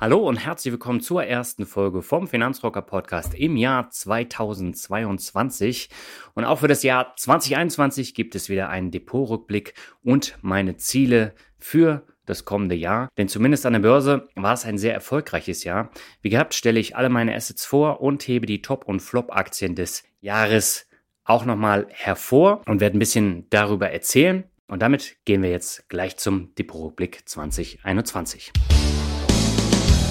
Hallo und herzlich willkommen zur ersten Folge vom Finanzrocker Podcast im Jahr 2022. Und auch für das Jahr 2021 gibt es wieder einen Depotrückblick und meine Ziele für das kommende Jahr. Denn zumindest an der Börse war es ein sehr erfolgreiches Jahr. Wie gehabt stelle ich alle meine Assets vor und hebe die Top- und Flop-Aktien des Jahres auch nochmal hervor und werde ein bisschen darüber erzählen. Und damit gehen wir jetzt gleich zum Depotrückblick 2021.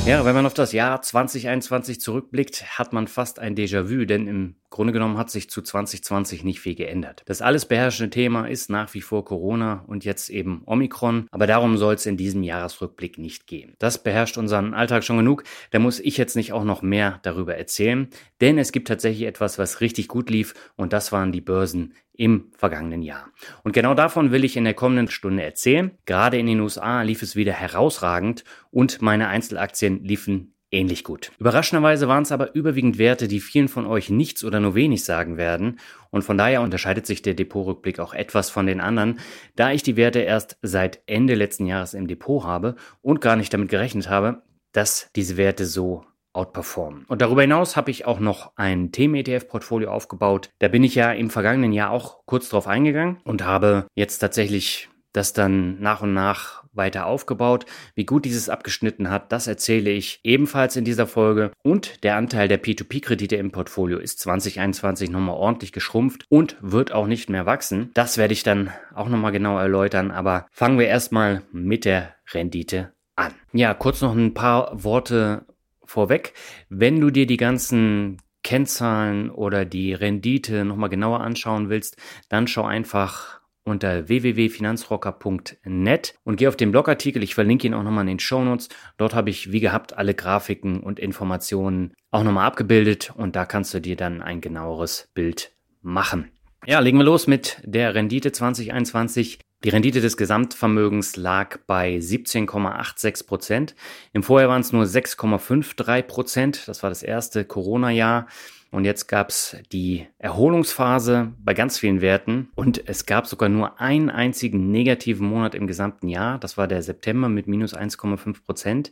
Ja, wenn man auf das Jahr 2021 zurückblickt, hat man fast ein Déjà-vu, denn im Grunde genommen hat sich zu 2020 nicht viel geändert. Das alles beherrschende Thema ist nach wie vor Corona und jetzt eben Omikron, aber darum soll es in diesem Jahresrückblick nicht gehen. Das beherrscht unseren Alltag schon genug, da muss ich jetzt nicht auch noch mehr darüber erzählen, denn es gibt tatsächlich etwas, was richtig gut lief und das waren die Börsen im vergangenen Jahr. Und genau davon will ich in der kommenden Stunde erzählen. Gerade in den USA lief es wieder herausragend und meine Einzelaktien liefen ähnlich gut. Überraschenderweise waren es aber überwiegend Werte, die vielen von euch nichts oder nur wenig sagen werden. Und von daher unterscheidet sich der Depotrückblick auch etwas von den anderen, da ich die Werte erst seit Ende letzten Jahres im Depot habe und gar nicht damit gerechnet habe, dass diese Werte so outperformen. Und darüber hinaus habe ich auch noch ein Themen-ETF-Portfolio aufgebaut. Da bin ich ja im vergangenen Jahr auch kurz drauf eingegangen und habe jetzt tatsächlich das dann nach und nach weiter aufgebaut. Wie gut dieses abgeschnitten hat, das erzähle ich ebenfalls in dieser Folge. Und der Anteil der P2P-Kredite im Portfolio ist 2021 nochmal ordentlich geschrumpft und wird auch nicht mehr wachsen. Das werde ich dann auch nochmal genau erläutern. Aber fangen wir erstmal mit der Rendite an. Ja, kurz noch ein paar Worte vorweg. Wenn du dir die ganzen Kennzahlen oder die Rendite nochmal genauer anschauen willst, dann schau einfach unter www.finanzrocker.net und geh auf den Blogartikel. Ich verlinke ihn auch nochmal in den Shownotes. Dort habe ich wie gehabt alle Grafiken und Informationen auch nochmal abgebildet und da kannst du dir dann ein genaueres Bild machen. Ja, legen wir los mit der Rendite 2021. Die Rendite des Gesamtvermögens lag bei 17,86 Prozent. Im Vorjahr waren es nur 6,53 Prozent. Das war das erste Corona-Jahr. Und jetzt gab es die Erholungsphase bei ganz vielen Werten und es gab sogar nur einen einzigen negativen Monat im gesamten Jahr. Das war der September mit minus 1,5 Prozent.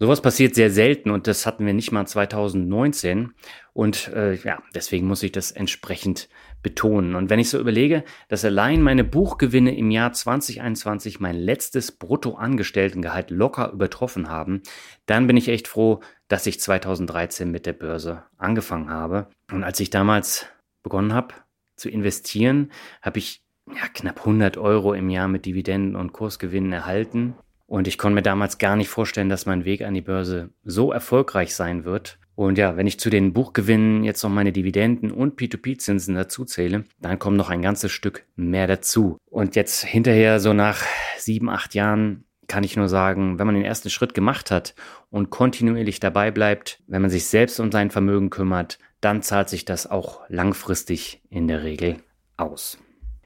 Sowas passiert sehr selten und das hatten wir nicht mal 2019. Und äh, ja, deswegen muss ich das entsprechend betonen. Und wenn ich so überlege, dass allein meine Buchgewinne im Jahr 2021 mein letztes Bruttoangestelltengehalt locker übertroffen haben, dann bin ich echt froh, dass ich 2013 mit der Börse angefangen habe. Und als ich damals begonnen habe zu investieren, habe ich ja, knapp 100 Euro im Jahr mit Dividenden und Kursgewinnen erhalten. Und ich konnte mir damals gar nicht vorstellen, dass mein Weg an die Börse so erfolgreich sein wird. Und ja, wenn ich zu den Buchgewinnen jetzt noch meine Dividenden und P2P-Zinsen dazu zähle, dann kommt noch ein ganzes Stück mehr dazu. Und jetzt hinterher, so nach sieben, acht Jahren, kann ich nur sagen, wenn man den ersten Schritt gemacht hat und kontinuierlich dabei bleibt, wenn man sich selbst um sein Vermögen kümmert, dann zahlt sich das auch langfristig in der Regel aus.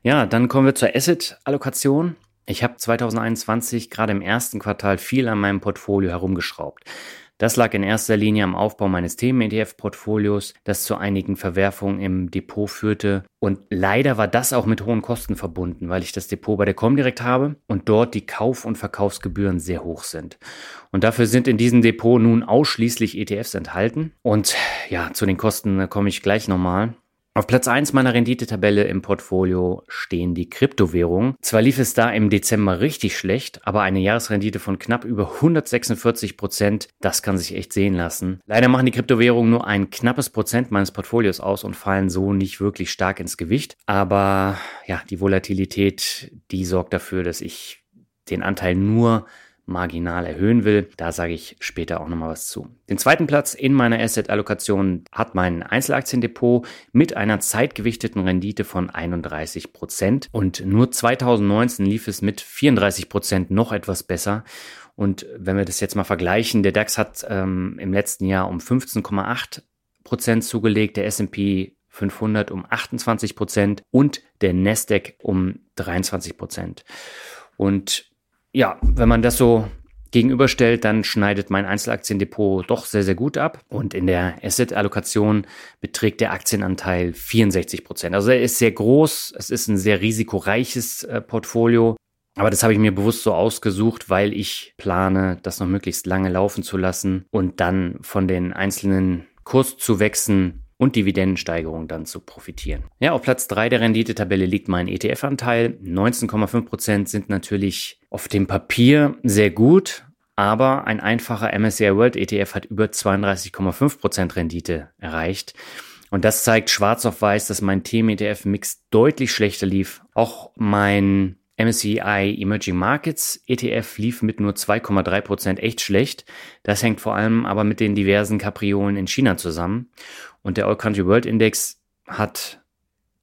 Ja, dann kommen wir zur Asset-Allokation. Ich habe 2021 gerade im ersten Quartal viel an meinem Portfolio herumgeschraubt. Das lag in erster Linie am Aufbau meines Themen-ETF-Portfolios, das zu einigen Verwerfungen im Depot führte. Und leider war das auch mit hohen Kosten verbunden, weil ich das Depot bei der Comdirect habe und dort die Kauf- und Verkaufsgebühren sehr hoch sind. Und dafür sind in diesem Depot nun ausschließlich ETFs enthalten. Und ja, zu den Kosten komme ich gleich nochmal. Auf Platz 1 meiner Renditetabelle im Portfolio stehen die Kryptowährungen. Zwar lief es da im Dezember richtig schlecht, aber eine Jahresrendite von knapp über 146 Prozent, das kann sich echt sehen lassen. Leider machen die Kryptowährungen nur ein knappes Prozent meines Portfolios aus und fallen so nicht wirklich stark ins Gewicht. Aber ja, die Volatilität, die sorgt dafür, dass ich den Anteil nur marginal erhöhen will. Da sage ich später auch nochmal was zu. Den zweiten Platz in meiner Asset-Allokation hat mein Einzelaktiendepot mit einer zeitgewichteten Rendite von 31 Prozent. Und nur 2019 lief es mit 34 Prozent noch etwas besser. Und wenn wir das jetzt mal vergleichen, der DAX hat ähm, im letzten Jahr um 15,8 Prozent zugelegt, der S&P 500 um 28 Prozent und der Nasdaq um 23 Prozent. Und ja, wenn man das so gegenüberstellt, dann schneidet mein Einzelaktiendepot doch sehr, sehr gut ab. Und in der Asset-Allokation beträgt der Aktienanteil 64 Prozent. Also er ist sehr groß. Es ist ein sehr risikoreiches äh, Portfolio. Aber das habe ich mir bewusst so ausgesucht, weil ich plane, das noch möglichst lange laufen zu lassen und dann von den einzelnen Kurszuwächsen und Dividendensteigerung dann zu profitieren. Ja, auf Platz 3 der Renditetabelle liegt mein ETF-Anteil. 19,5% sind natürlich auf dem Papier sehr gut, aber ein einfacher MSCI World ETF hat über 32,5% Rendite erreicht. Und das zeigt schwarz auf weiß, dass mein Themen-ETF-Mix deutlich schlechter lief. Auch mein MSCI Emerging Markets ETF lief mit nur 2,3% echt schlecht. Das hängt vor allem aber mit den diversen Kapriolen in China zusammen. Und der All Country World Index hat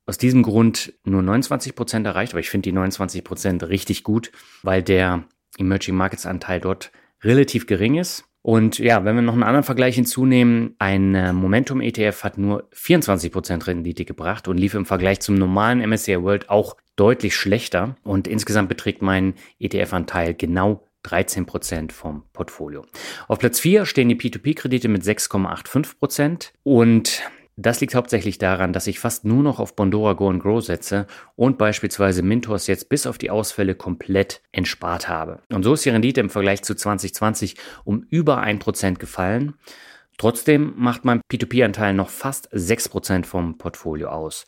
aus diesem Grund nur 29% erreicht, aber ich finde die 29% richtig gut, weil der Emerging Markets Anteil dort relativ gering ist. Und ja, wenn wir noch einen anderen Vergleich hinzunehmen, ein äh, Momentum ETF hat nur 24% Rendite gebracht und lief im Vergleich zum normalen MSCI World auch deutlich schlechter. Und insgesamt beträgt mein ETF-Anteil genau 13% vom Portfolio. Auf Platz 4 stehen die P2P-Kredite mit 6,85% und das liegt hauptsächlich daran, dass ich fast nur noch auf Bondora Go and Grow setze und beispielsweise Mintos jetzt bis auf die Ausfälle komplett entspart habe. Und so ist die Rendite im Vergleich zu 2020 um über 1% gefallen. Trotzdem macht mein P2P-Anteil noch fast 6% vom Portfolio aus.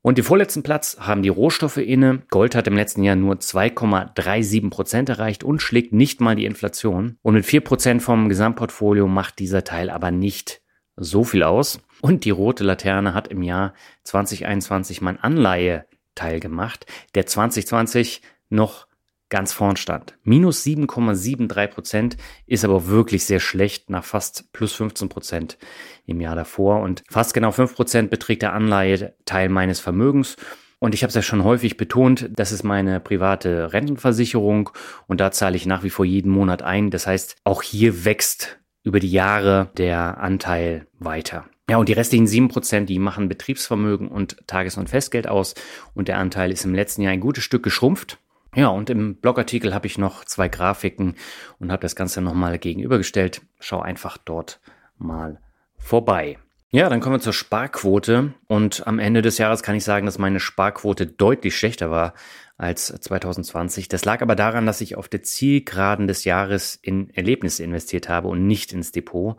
Und den vorletzten Platz haben die Rohstoffe inne. Gold hat im letzten Jahr nur 2,37 Prozent erreicht und schlägt nicht mal die Inflation. Und mit 4 Prozent vom Gesamtportfolio macht dieser Teil aber nicht so viel aus. Und die rote Laterne hat im Jahr 2021 mein Anleiheteil gemacht, der 2020 noch ganz vorn stand. Minus 7,73 Prozent ist aber wirklich sehr schlecht nach fast plus 15 Prozent im Jahr davor. Und fast genau 5 Prozent beträgt der Anleiheteil meines Vermögens. Und ich habe es ja schon häufig betont, das ist meine private Rentenversicherung und da zahle ich nach wie vor jeden Monat ein. Das heißt, auch hier wächst über die Jahre der Anteil weiter. Ja, und die restlichen sieben Prozent, die machen Betriebsvermögen und Tages- und Festgeld aus. Und der Anteil ist im letzten Jahr ein gutes Stück geschrumpft. Ja, und im Blogartikel habe ich noch zwei Grafiken und habe das Ganze nochmal gegenübergestellt. Schau einfach dort mal vorbei. Ja, dann kommen wir zur Sparquote. Und am Ende des Jahres kann ich sagen, dass meine Sparquote deutlich schlechter war als 2020. Das lag aber daran, dass ich auf der Zielgeraden des Jahres in Erlebnisse investiert habe und nicht ins Depot.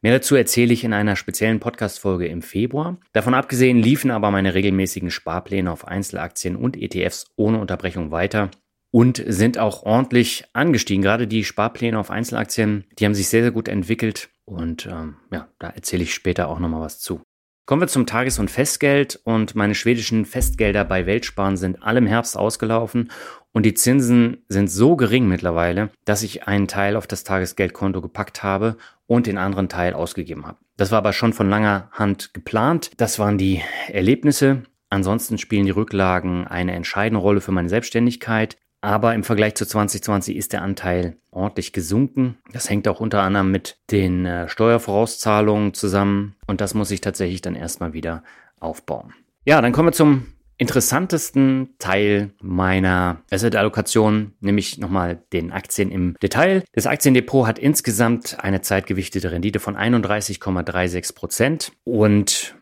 Mehr dazu erzähle ich in einer speziellen Podcast-Folge im Februar. Davon abgesehen liefen aber meine regelmäßigen Sparpläne auf Einzelaktien und ETFs ohne Unterbrechung weiter und sind auch ordentlich angestiegen. Gerade die Sparpläne auf Einzelaktien, die haben sich sehr, sehr gut entwickelt und ähm, ja, da erzähle ich später auch nochmal was zu. Kommen wir zum Tages- und Festgeld und meine schwedischen Festgelder bei Weltsparen sind alle im Herbst ausgelaufen und die Zinsen sind so gering mittlerweile, dass ich einen Teil auf das Tagesgeldkonto gepackt habe und den anderen Teil ausgegeben habe. Das war aber schon von langer Hand geplant. Das waren die Erlebnisse. Ansonsten spielen die Rücklagen eine entscheidende Rolle für meine Selbstständigkeit. Aber im Vergleich zu 2020 ist der Anteil ordentlich gesunken. Das hängt auch unter anderem mit den äh, Steuervorauszahlungen zusammen. Und das muss ich tatsächlich dann erstmal wieder aufbauen. Ja, dann kommen wir zum interessantesten Teil meiner Asset-Allokation, nämlich nochmal den Aktien im Detail. Das Aktiendepot hat insgesamt eine zeitgewichtete Rendite von 31,36 Prozent. Und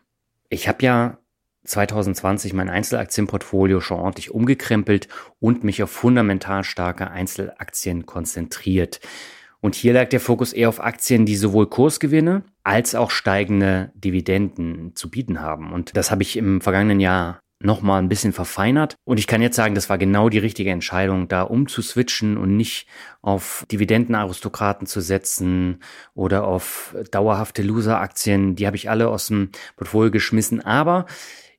ich habe ja 2020 mein Einzelaktienportfolio schon ordentlich umgekrempelt und mich auf fundamental starke Einzelaktien konzentriert. Und hier lag der Fokus eher auf Aktien, die sowohl Kursgewinne als auch steigende Dividenden zu bieten haben. Und das habe ich im vergangenen Jahr nochmal ein bisschen verfeinert. Und ich kann jetzt sagen, das war genau die richtige Entscheidung, da umzuswitchen und nicht auf Dividendenaristokraten zu setzen oder auf dauerhafte Loser-Aktien. Die habe ich alle aus dem Portfolio geschmissen. Aber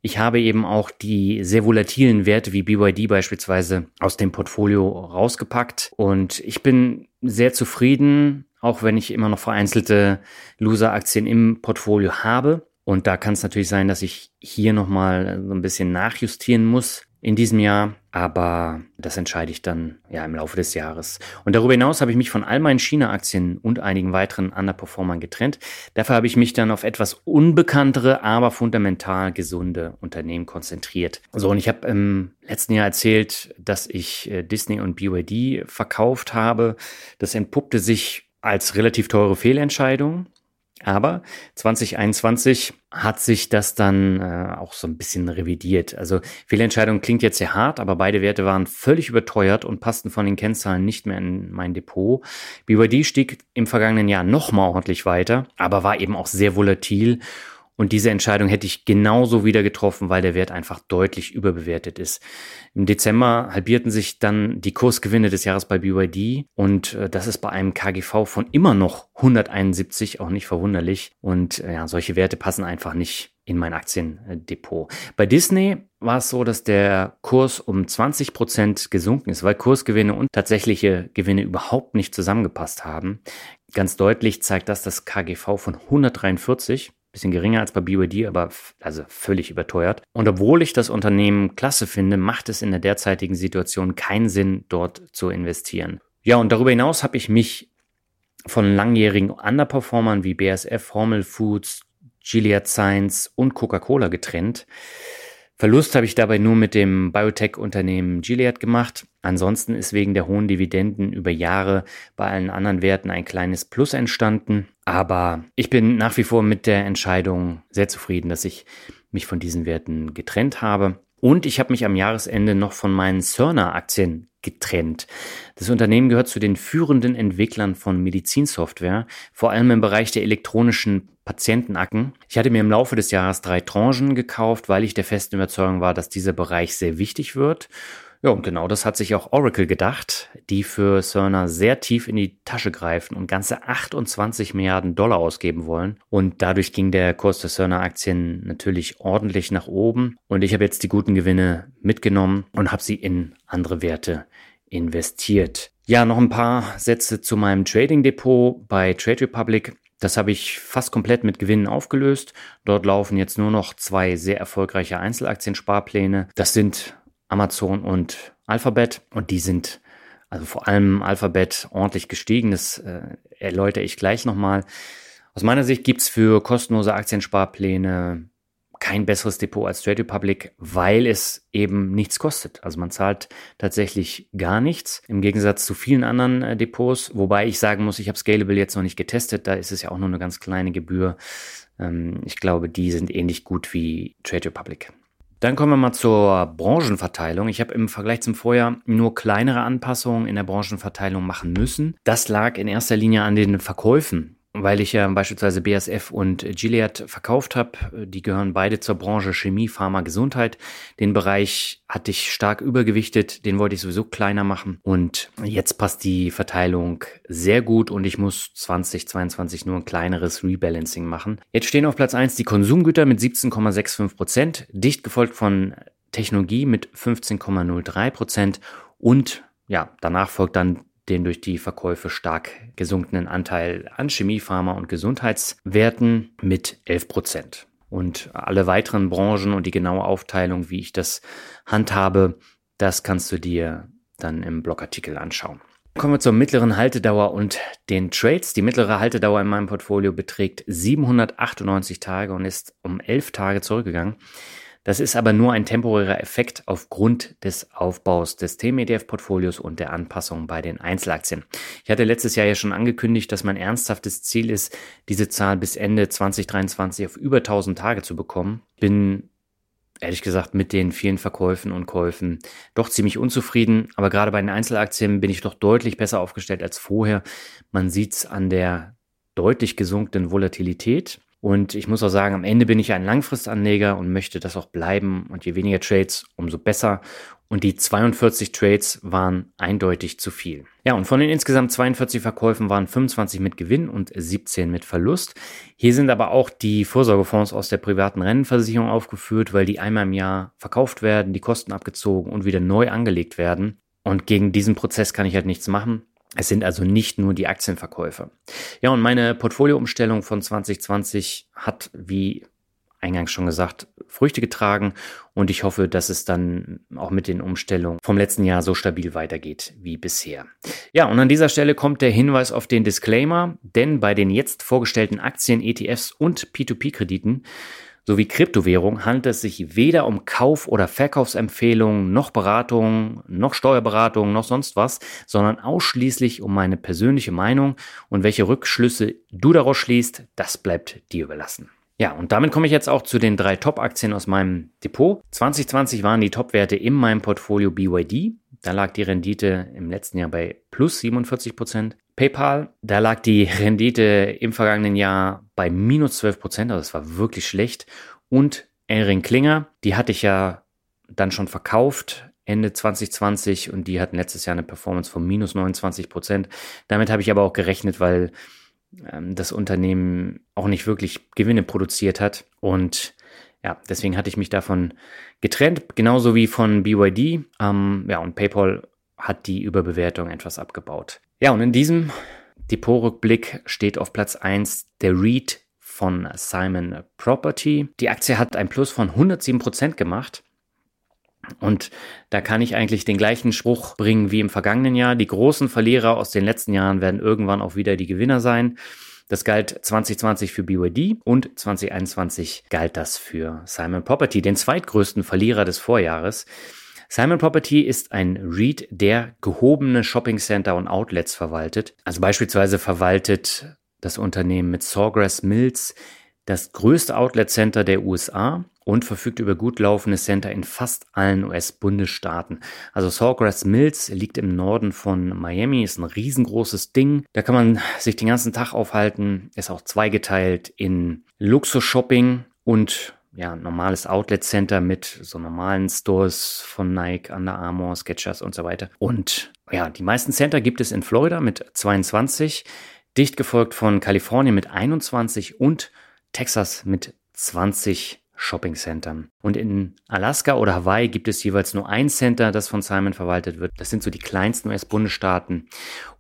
Ich habe eben auch die sehr volatilen Werte wie BYD beispielsweise aus dem Portfolio rausgepackt und ich bin sehr zufrieden, auch wenn ich immer noch vereinzelte Loser-Aktien im Portfolio habe. Und da kann es natürlich sein, dass ich hier nochmal so ein bisschen nachjustieren muss in diesem Jahr, aber das entscheide ich dann ja im Laufe des Jahres. Und darüber hinaus habe ich mich von all meinen China-Aktien und einigen weiteren Underperformern getrennt. Dafür habe ich mich dann auf etwas unbekanntere, aber fundamental gesunde Unternehmen konzentriert. So, und ich habe im letzten Jahr erzählt, dass ich äh, Disney und BYD verkauft habe. Das entpuppte sich als relativ teure Fehlentscheidung. Aber 2021 hat sich das dann äh, auch so ein bisschen revidiert. Also Fehlentscheidung klingt jetzt sehr hart, aber beide Werte waren völlig überteuert und passten von den Kennzahlen nicht mehr in mein Depot. BYD stieg im vergangenen Jahr nochmal ordentlich weiter, aber war eben auch sehr volatil und diese Entscheidung hätte ich genauso wieder getroffen, weil der Wert einfach deutlich überbewertet ist. Im Dezember halbierten sich dann die Kursgewinne des Jahres bei BYD und äh, das ist bei einem KGV von immer noch 171 auch nicht verwunderlich. Und äh, ja, solche Werte passen einfach nicht in mein Aktiendepot. Bei Disney war es so, dass der Kurs um 20 Prozent gesunken ist, weil Kursgewinne und tatsächliche Gewinne überhaupt nicht zusammengepasst haben. Ganz deutlich zeigt das das KGV von 143 bisschen geringer als bei BYD, aber also völlig überteuert. Und obwohl ich das Unternehmen klasse finde, macht es in der derzeitigen Situation keinen Sinn, dort zu investieren. Ja, und darüber hinaus habe ich mich von langjährigen Underperformern wie BSF, Hormel Foods, Gilead Science und Coca-Cola getrennt. Verlust habe ich dabei nur mit dem Biotech-Unternehmen Gilead gemacht. Ansonsten ist wegen der hohen Dividenden über Jahre bei allen anderen Werten ein kleines Plus entstanden. Aber ich bin nach wie vor mit der Entscheidung sehr zufrieden, dass ich mich von diesen Werten getrennt habe. Und ich habe mich am Jahresende noch von meinen Cerner-Aktien getrennt. Das Unternehmen gehört zu den führenden Entwicklern von Medizinsoftware, vor allem im Bereich der elektronischen Patientenakten. Ich hatte mir im Laufe des Jahres drei Tranchen gekauft, weil ich der festen Überzeugung war, dass dieser Bereich sehr wichtig wird. Ja, und genau das hat sich auch Oracle gedacht, die für Cerner sehr tief in die Tasche greifen und ganze 28 Milliarden Dollar ausgeben wollen. Und dadurch ging der Kurs der Cerner-Aktien natürlich ordentlich nach oben. Und ich habe jetzt die guten Gewinne mitgenommen und habe sie in andere Werte investiert. Ja, noch ein paar Sätze zu meinem Trading-Depot bei Trade Republic. Das habe ich fast komplett mit Gewinnen aufgelöst. Dort laufen jetzt nur noch zwei sehr erfolgreiche Einzelaktiensparpläne. Das sind Amazon und Alphabet und die sind also vor allem Alphabet ordentlich gestiegen. Das äh, erläutere ich gleich nochmal. Aus meiner Sicht gibt's für kostenlose Aktiensparpläne kein besseres Depot als Trade Republic, weil es eben nichts kostet. Also man zahlt tatsächlich gar nichts im Gegensatz zu vielen anderen äh, Depots, wobei ich sagen muss, ich habe Scalable jetzt noch nicht getestet, da ist es ja auch nur eine ganz kleine Gebühr. Ähm, ich glaube, die sind ähnlich gut wie Trade Republic. Dann kommen wir mal zur Branchenverteilung. Ich habe im Vergleich zum Vorjahr nur kleinere Anpassungen in der Branchenverteilung machen müssen. Das lag in erster Linie an den Verkäufen weil ich ja beispielsweise BASF und Gilead verkauft habe. Die gehören beide zur Branche Chemie, Pharma, Gesundheit. Den Bereich hatte ich stark übergewichtet, den wollte ich sowieso kleiner machen. Und jetzt passt die Verteilung sehr gut und ich muss 2022 nur ein kleineres Rebalancing machen. Jetzt stehen auf Platz 1 die Konsumgüter mit 17,65 Prozent, dicht gefolgt von Technologie mit 15,03 Prozent und ja, danach folgt dann den durch die Verkäufe stark gesunkenen Anteil an Chemie, Pharma und Gesundheitswerten mit 11 Prozent. Und alle weiteren Branchen und die genaue Aufteilung, wie ich das handhabe, das kannst du dir dann im Blogartikel anschauen. Kommen wir zur mittleren Haltedauer und den Trades. Die mittlere Haltedauer in meinem Portfolio beträgt 798 Tage und ist um 11 Tage zurückgegangen. Das ist aber nur ein temporärer Effekt aufgrund des Aufbaus des TMEDF-Portfolios und der Anpassung bei den Einzelaktien. Ich hatte letztes Jahr ja schon angekündigt, dass mein ernsthaftes Ziel ist, diese Zahl bis Ende 2023 auf über 1000 Tage zu bekommen. Bin ehrlich gesagt mit den vielen Verkäufen und Käufen doch ziemlich unzufrieden. Aber gerade bei den Einzelaktien bin ich doch deutlich besser aufgestellt als vorher. Man sieht es an der deutlich gesunkenen Volatilität. Und ich muss auch sagen, am Ende bin ich ein Langfristanleger und möchte das auch bleiben. Und je weniger Trades, umso besser. und die 42 Trades waren eindeutig zu viel. Ja, und von den insgesamt 42 Verkäufen waren 25 mit Gewinn und 17 mit Verlust. Hier sind aber auch die Vorsorgefonds aus der privaten Rennenversicherung aufgeführt, weil die einmal im Jahr verkauft werden, die Kosten abgezogen und wieder neu angelegt werden. Und gegen diesen Prozess kann ich halt nichts machen. Es sind also nicht nur die Aktienverkäufe. Ja, und meine Portfolioumstellung von 2020 hat, wie eingangs schon gesagt, Früchte getragen und ich hoffe, dass es dann auch mit den Umstellungen vom letzten Jahr so stabil weitergeht wie bisher. Ja, und an dieser Stelle kommt der Hinweis auf den Disclaimer, denn bei den jetzt vorgestellten Aktien, ETFs und P2P-Krediten sowie Kryptowährung handelt es sich weder um Kauf- oder Verkaufsempfehlungen, noch Beratung, noch Steuerberatung, noch sonst was, sondern ausschließlich um meine persönliche Meinung und welche Rückschlüsse du daraus schließt, das bleibt dir überlassen. Ja, und damit komme ich jetzt auch zu den drei Top-Aktien aus meinem Depot. 2020 waren die Top-Werte in meinem Portfolio BYD. Da lag die Rendite im letzten Jahr bei plus 47 Prozent. PayPal, da lag die Rendite im vergangenen Jahr bei minus 12 Prozent, also das war wirklich schlecht. Und Elring Klinger, die hatte ich ja dann schon verkauft Ende 2020 und die hatten letztes Jahr eine Performance von minus 29 Prozent. Damit habe ich aber auch gerechnet, weil ähm, das Unternehmen auch nicht wirklich Gewinne produziert hat. Und ja, deswegen hatte ich mich davon getrennt, genauso wie von BYD. Ähm, ja, und PayPal hat die Überbewertung etwas abgebaut. Ja, und in diesem Depotrückblick steht auf Platz 1 der REIT von Simon Property. Die Aktie hat ein Plus von 107% gemacht. Und da kann ich eigentlich den gleichen Spruch bringen wie im vergangenen Jahr. Die großen Verlierer aus den letzten Jahren werden irgendwann auch wieder die Gewinner sein. Das galt 2020 für BYD und 2021 galt das für Simon Property, den zweitgrößten Verlierer des Vorjahres. Simon Property ist ein REIT, der gehobene Shoppingcenter und Outlets verwaltet. Also beispielsweise verwaltet das Unternehmen mit Sawgrass Mills das größte Outlet Center der USA und verfügt über gut laufende Center in fast allen US-Bundesstaaten. Also Sawgrass Mills liegt im Norden von Miami, ist ein riesengroßes Ding. Da kann man sich den ganzen Tag aufhalten, ist auch zweigeteilt in Luxus-Shopping und ja, normales Outlet Center mit so normalen Stores von Nike, Under Armour, Skechers und so weiter. Und ja, die meisten Center gibt es in Florida mit 22, dicht gefolgt von Kalifornien mit 21 und Texas mit 20 Shopping-Centern. Und in Alaska oder Hawaii gibt es jeweils nur ein Center, das von Simon verwaltet wird. Das sind so die kleinsten US-Bundesstaaten.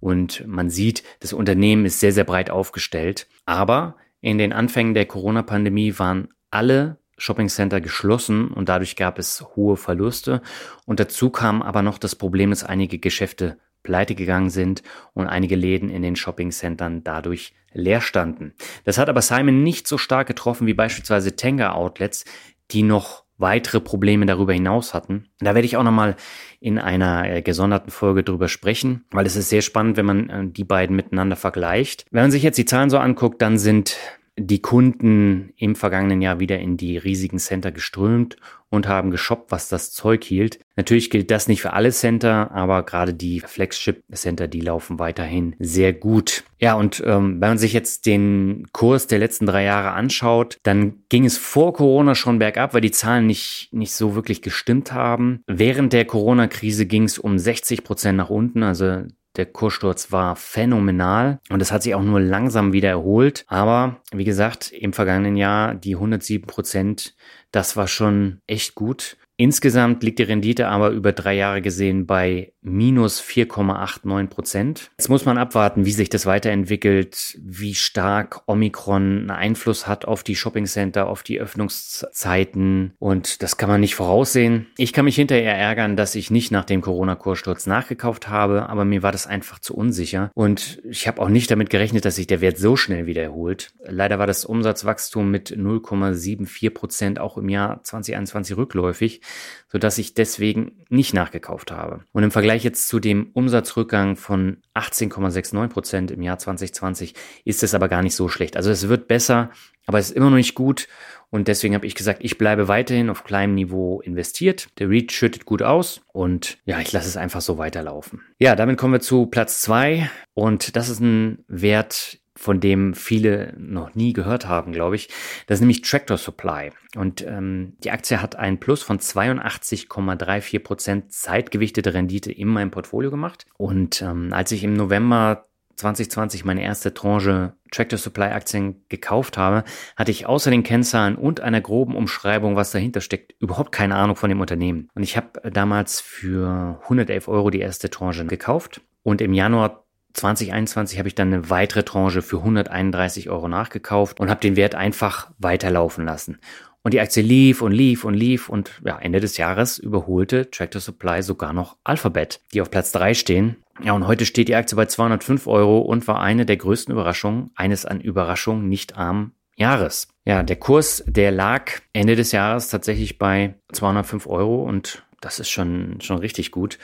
Und man sieht, das Unternehmen ist sehr, sehr breit aufgestellt. Aber in den Anfängen der Corona-Pandemie waren alle Shopping-Center geschlossen und dadurch gab es hohe Verluste. Und dazu kam aber noch das Problem, dass einige Geschäfte pleite gegangen sind und einige Läden in den Shopping-Centern dadurch leer standen. Das hat aber Simon nicht so stark getroffen wie beispielsweise Tenga Outlets, die noch weitere Probleme darüber hinaus hatten. Da werde ich auch nochmal in einer äh, gesonderten Folge drüber sprechen, weil es ist sehr spannend, wenn man äh, die beiden miteinander vergleicht. Wenn man sich jetzt die Zahlen so anguckt, dann sind die Kunden im vergangenen Jahr wieder in die riesigen Center geströmt und haben geshoppt, was das Zeug hielt. Natürlich gilt das nicht für alle Center, aber gerade die Flagship-Center, die laufen weiterhin sehr gut. Ja, und ähm, wenn man sich jetzt den Kurs der letzten drei Jahre anschaut, dann ging es vor Corona schon bergab, weil die Zahlen nicht, nicht so wirklich gestimmt haben. Während der Corona-Krise ging es um 60 Prozent nach unten, also der Kurssturz war phänomenal und es hat sich auch nur langsam wieder erholt. Aber wie gesagt, im vergangenen Jahr die 107 Prozent, das war schon echt gut. Insgesamt liegt die Rendite aber über drei Jahre gesehen bei minus 4,89 Prozent. Jetzt muss man abwarten, wie sich das weiterentwickelt, wie stark Omikron einen Einfluss hat auf die Shoppingcenter, auf die Öffnungszeiten und das kann man nicht voraussehen. Ich kann mich hinterher ärgern, dass ich nicht nach dem Corona-Kursturz nachgekauft habe, aber mir war das einfach zu unsicher und ich habe auch nicht damit gerechnet, dass sich der Wert so schnell wieder erholt. Leider war das Umsatzwachstum mit 0,74 Prozent auch im Jahr 2021 rückläufig sodass ich deswegen nicht nachgekauft habe. Und im Vergleich jetzt zu dem Umsatzrückgang von 18,69 Prozent im Jahr 2020 ist es aber gar nicht so schlecht. Also es wird besser, aber es ist immer noch nicht gut. Und deswegen habe ich gesagt, ich bleibe weiterhin auf kleinem Niveau investiert. Der REIT schüttet gut aus und ja, ich lasse es einfach so weiterlaufen. Ja, damit kommen wir zu Platz zwei und das ist ein Wert, von dem viele noch nie gehört haben, glaube ich. Das ist nämlich Tractor Supply. Und ähm, die Aktie hat einen Plus von 82,34 Prozent zeitgewichtete Rendite in meinem Portfolio gemacht. Und ähm, als ich im November 2020 meine erste Tranche Tractor Supply Aktien gekauft habe, hatte ich außer den Kennzahlen und einer groben Umschreibung, was dahinter steckt, überhaupt keine Ahnung von dem Unternehmen. Und ich habe damals für 111 Euro die erste Tranche gekauft und im Januar 2021 habe ich dann eine weitere Tranche für 131 Euro nachgekauft und habe den Wert einfach weiterlaufen lassen. Und die Aktie lief und lief und lief und ja, Ende des Jahres überholte Tractor Supply sogar noch Alphabet, die auf Platz 3 stehen. Ja, und heute steht die Aktie bei 205 Euro und war eine der größten Überraschungen eines an Überraschungen nicht armen Jahres. Ja, der Kurs, der lag Ende des Jahres tatsächlich bei 205 Euro und das ist schon, schon richtig gut.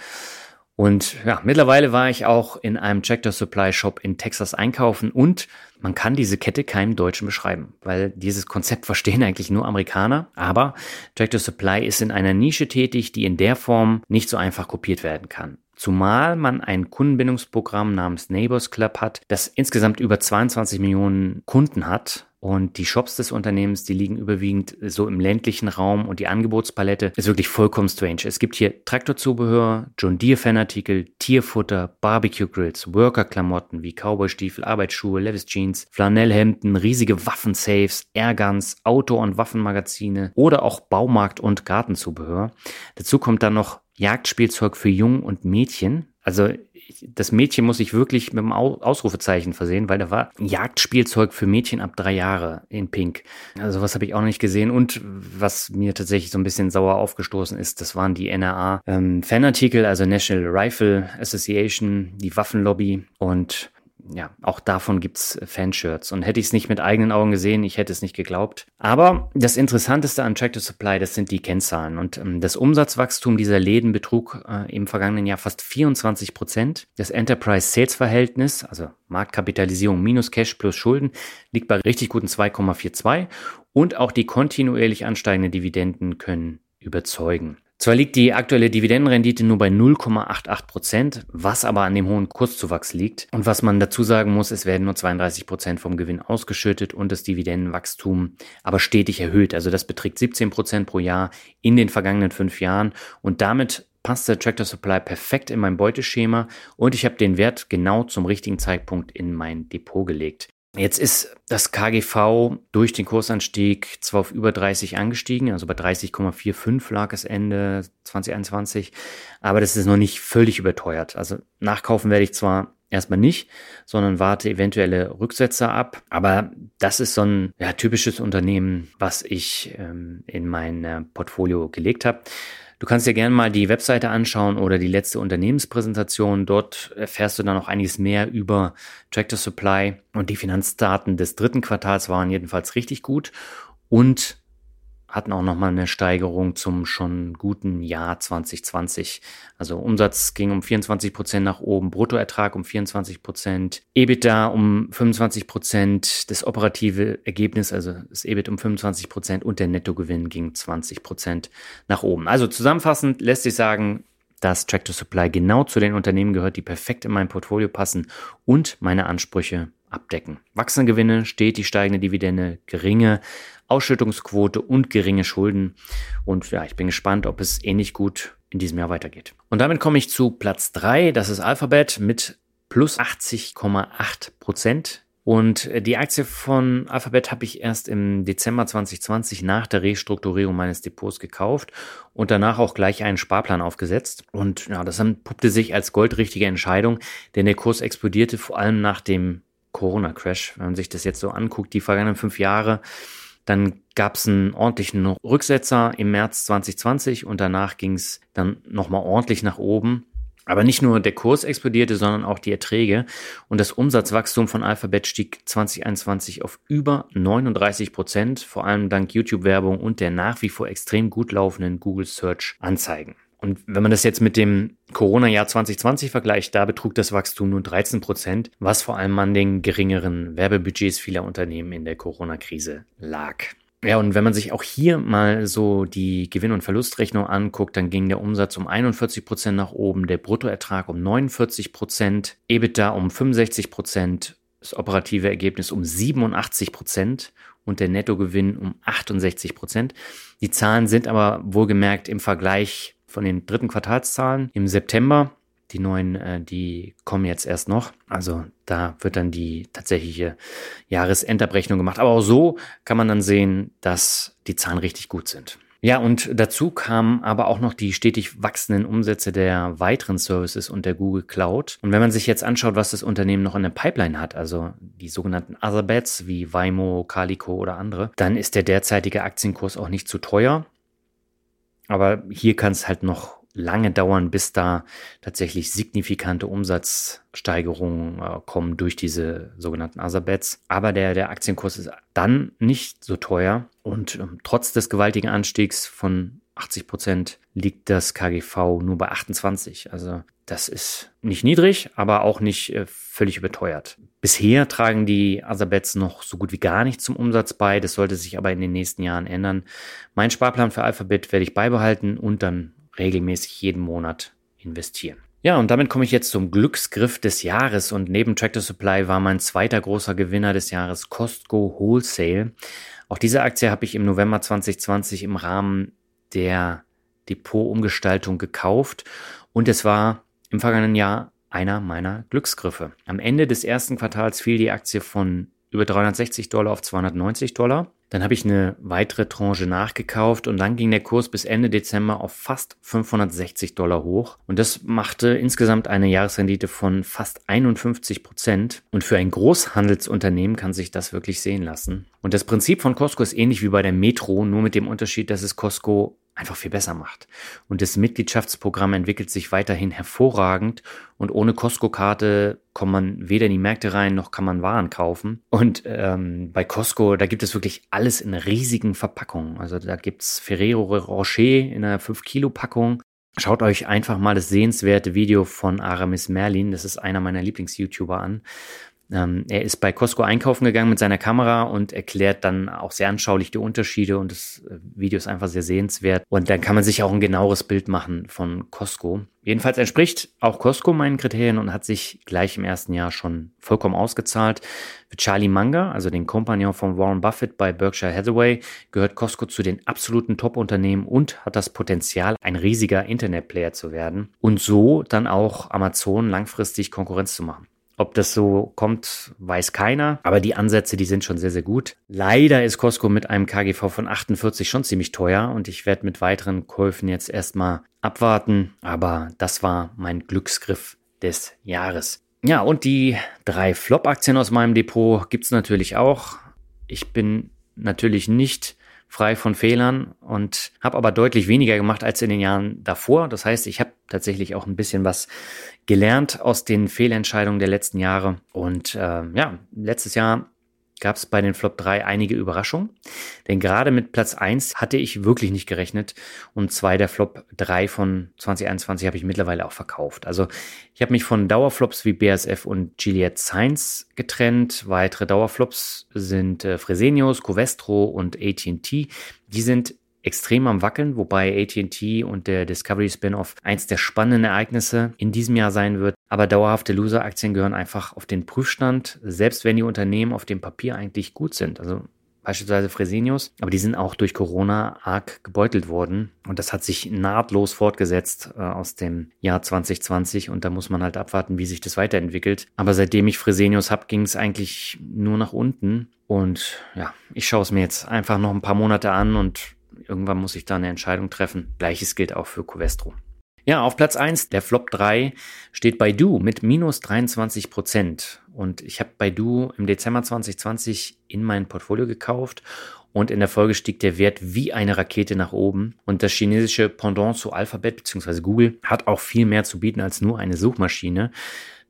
Und ja, mittlerweile war ich auch in einem Tractor Supply Shop in Texas einkaufen und man kann diese Kette keinem Deutschen beschreiben, weil dieses Konzept verstehen eigentlich nur Amerikaner. Aber Tractor Supply ist in einer Nische tätig, die in der Form nicht so einfach kopiert werden kann. Zumal man ein Kundenbindungsprogramm namens Neighbors Club hat, das insgesamt über 22 Millionen Kunden hat und die Shops des Unternehmens, die liegen überwiegend so im ländlichen Raum und die Angebotspalette ist wirklich vollkommen strange. Es gibt hier Traktorzubehör, John Deere Fanartikel, Tierfutter, Barbecue Grills, Workerklamotten wie Cowboystiefel, Arbeitsschuhe, Levis Jeans, Flanellhemden, riesige Waffensafes, Airguns, Auto- und Waffenmagazine oder auch Baumarkt- und Gartenzubehör. Dazu kommt dann noch Jagdspielzeug für Jungen und Mädchen. Also das Mädchen muss ich wirklich mit einem Ausrufezeichen versehen, weil da war Jagdspielzeug für Mädchen ab drei Jahre in Pink. Also was habe ich auch noch nicht gesehen. Und was mir tatsächlich so ein bisschen sauer aufgestoßen ist, das waren die NRA ähm, Fanartikel, also National Rifle Association, die Waffenlobby und ja, auch davon gibt's Fanshirts. Und hätte ich es nicht mit eigenen Augen gesehen, ich hätte es nicht geglaubt. Aber das Interessanteste an Tractor Supply, das sind die Kennzahlen. Und ähm, das Umsatzwachstum dieser Läden betrug äh, im vergangenen Jahr fast 24 Prozent. Das Enterprise-Sales-Verhältnis, also Marktkapitalisierung minus Cash plus Schulden, liegt bei richtig guten 2,42. Und auch die kontinuierlich ansteigenden Dividenden können überzeugen. Zwar liegt die aktuelle Dividendenrendite nur bei 0,88 Prozent, was aber an dem hohen Kurszuwachs liegt. Und was man dazu sagen muss, es werden nur 32 Prozent vom Gewinn ausgeschüttet und das Dividendenwachstum aber stetig erhöht. Also das beträgt 17 Prozent pro Jahr in den vergangenen fünf Jahren und damit passt der Tractor Supply perfekt in mein Beuteschema und ich habe den Wert genau zum richtigen Zeitpunkt in mein Depot gelegt. Jetzt ist das KGV durch den Kursanstieg zwar auf über 30 angestiegen, also bei 30,45 lag es Ende 2021, aber das ist noch nicht völlig überteuert. Also nachkaufen werde ich zwar erstmal nicht, sondern warte eventuelle Rücksetzer ab. Aber das ist so ein ja, typisches Unternehmen, was ich ähm, in mein äh, Portfolio gelegt habe. Du kannst dir gerne mal die Webseite anschauen oder die letzte Unternehmenspräsentation. Dort erfährst du dann noch einiges mehr über Tractor Supply und die Finanzdaten des dritten Quartals waren jedenfalls richtig gut und hatten auch nochmal eine Steigerung zum schon guten Jahr 2020. Also Umsatz ging um 24 Prozent nach oben, Bruttoertrag um 24 Prozent, EBITDA um 25 Prozent, das operative Ergebnis, also das EBIT um 25 Prozent und der Nettogewinn ging 20 Prozent nach oben. Also zusammenfassend lässt sich sagen, dass Tractor Supply genau zu den Unternehmen gehört, die perfekt in mein Portfolio passen und meine Ansprüche abdecken. Wachsende Gewinne, stetig steigende Dividende, geringe Ausschüttungsquote und geringe Schulden. Und ja, ich bin gespannt, ob es ähnlich gut in diesem Jahr weitergeht. Und damit komme ich zu Platz drei. Das ist Alphabet mit plus 80,8 Prozent. Und die Aktie von Alphabet habe ich erst im Dezember 2020 nach der Restrukturierung meines Depots gekauft und danach auch gleich einen Sparplan aufgesetzt. Und ja, das puppte sich als goldrichtige Entscheidung, denn der Kurs explodierte vor allem nach dem Corona-Crash. Wenn man sich das jetzt so anguckt, die vergangenen fünf Jahre, dann gab es einen ordentlichen Rücksetzer im März 2020 und danach ging es dann nochmal ordentlich nach oben. Aber nicht nur der Kurs explodierte, sondern auch die Erträge. Und das Umsatzwachstum von Alphabet stieg 2021 auf über 39 Prozent, vor allem dank YouTube-Werbung und der nach wie vor extrem gut laufenden Google Search Anzeigen. Und wenn man das jetzt mit dem Corona-Jahr 2020 vergleicht, da betrug das Wachstum nur 13 Prozent, was vor allem an den geringeren Werbebudgets vieler Unternehmen in der Corona-Krise lag. Ja, und wenn man sich auch hier mal so die Gewinn- und Verlustrechnung anguckt, dann ging der Umsatz um 41 Prozent nach oben, der Bruttoertrag um 49 Prozent, EBITDA um 65 Prozent das operative Ergebnis um 87 Prozent und der Nettogewinn um 68 Prozent. Die Zahlen sind aber wohlgemerkt im Vergleich von den dritten Quartalszahlen im September. Die neuen, äh, die kommen jetzt erst noch. Also da wird dann die tatsächliche Jahresendabrechnung gemacht. Aber auch so kann man dann sehen, dass die Zahlen richtig gut sind. Ja, und dazu kamen aber auch noch die stetig wachsenden Umsätze der weiteren Services und der Google Cloud. Und wenn man sich jetzt anschaut, was das Unternehmen noch in der Pipeline hat, also die sogenannten Other Bets wie Waymo, Calico oder andere, dann ist der derzeitige Aktienkurs auch nicht zu teuer. Aber hier kann es halt noch lange dauern, bis da tatsächlich signifikante Umsatzsteigerungen äh, kommen durch diese sogenannten Other-Bets. Aber der, der Aktienkurs ist dann nicht so teuer und ähm, trotz des gewaltigen Anstiegs von 80 Prozent liegt das KGV nur bei 28. Also das ist nicht niedrig, aber auch nicht äh, völlig überteuert. Bisher tragen die Other-Bets noch so gut wie gar nicht zum Umsatz bei. Das sollte sich aber in den nächsten Jahren ändern. Mein Sparplan für Alphabet werde ich beibehalten und dann regelmäßig jeden Monat investieren. Ja, und damit komme ich jetzt zum Glücksgriff des Jahres und neben Tractor Supply war mein zweiter großer Gewinner des Jahres Costco Wholesale. Auch diese Aktie habe ich im November 2020 im Rahmen der Depotumgestaltung gekauft und es war im vergangenen Jahr einer meiner Glücksgriffe. Am Ende des ersten Quartals fiel die Aktie von über 360 Dollar auf 290 Dollar. Dann habe ich eine weitere Tranche nachgekauft und dann ging der Kurs bis Ende Dezember auf fast 560 Dollar hoch. Und das machte insgesamt eine Jahresrendite von fast 51 Prozent. Und für ein Großhandelsunternehmen kann sich das wirklich sehen lassen. Und das Prinzip von Costco ist ähnlich wie bei der Metro, nur mit dem Unterschied, dass es Costco einfach viel besser macht. Und das Mitgliedschaftsprogramm entwickelt sich weiterhin hervorragend und ohne Costco-Karte kommt man weder in die Märkte rein, noch kann man Waren kaufen. Und ähm, bei Costco, da gibt es wirklich alles in riesigen Verpackungen. Also da gibt's Ferrero Rocher in einer 5-Kilo-Packung. Schaut euch einfach mal das sehenswerte Video von Aramis Merlin, das ist einer meiner Lieblings-YouTuber an, ähm, er ist bei Costco einkaufen gegangen mit seiner Kamera und erklärt dann auch sehr anschaulich die Unterschiede und das äh, Video ist einfach sehr sehenswert. Und dann kann man sich auch ein genaueres Bild machen von Costco. Jedenfalls entspricht auch Costco meinen Kriterien und hat sich gleich im ersten Jahr schon vollkommen ausgezahlt. Für Charlie Munger, also den Kompagnon von Warren Buffett bei Berkshire Hathaway, gehört Costco zu den absoluten Top-Unternehmen und hat das Potenzial, ein riesiger Internetplayer zu werden und so dann auch Amazon langfristig Konkurrenz zu machen. Ob das so kommt, weiß keiner. Aber die Ansätze, die sind schon sehr, sehr gut. Leider ist Costco mit einem KGV von 48 schon ziemlich teuer und ich werde mit weiteren Käufen jetzt erstmal abwarten. Aber das war mein Glücksgriff des Jahres. Ja, und die drei Flop-Aktien aus meinem Depot gibt's natürlich auch. Ich bin natürlich nicht frei von Fehlern und habe aber deutlich weniger gemacht als in den Jahren davor. Das heißt, ich habe tatsächlich auch ein bisschen was gelernt aus den Fehlentscheidungen der letzten Jahre. Und äh, ja, letztes Jahr gab es bei den Flop 3 einige Überraschungen. Denn gerade mit Platz 1 hatte ich wirklich nicht gerechnet. Und zwei der Flop 3 von 2021 habe ich mittlerweile auch verkauft. Also ich habe mich von Dauerflops wie BASF und Gilead Science getrennt. Weitere Dauerflops sind äh, Fresenius, Covestro und AT&T. Die sind extrem am Wackeln, wobei AT&T und der Discovery Spin-off eins der spannenden Ereignisse in diesem Jahr sein wird. Aber dauerhafte Loser-Aktien gehören einfach auf den Prüfstand, selbst wenn die Unternehmen auf dem Papier eigentlich gut sind. Also beispielsweise Fresenius, aber die sind auch durch Corona arg gebeutelt worden und das hat sich nahtlos fortgesetzt äh, aus dem Jahr 2020 und da muss man halt abwarten, wie sich das weiterentwickelt. Aber seitdem ich Fresenius habe, ging es eigentlich nur nach unten und ja, ich schaue es mir jetzt einfach noch ein paar Monate an und Irgendwann muss ich da eine Entscheidung treffen. Gleiches gilt auch für Covestro. Ja, auf Platz 1 der Flop 3 steht Baidu mit minus 23 Prozent. Und ich habe Baidu im Dezember 2020 in mein Portfolio gekauft und in der Folge stieg der Wert wie eine Rakete nach oben. Und das chinesische Pendant zu Alphabet bzw. Google hat auch viel mehr zu bieten als nur eine Suchmaschine.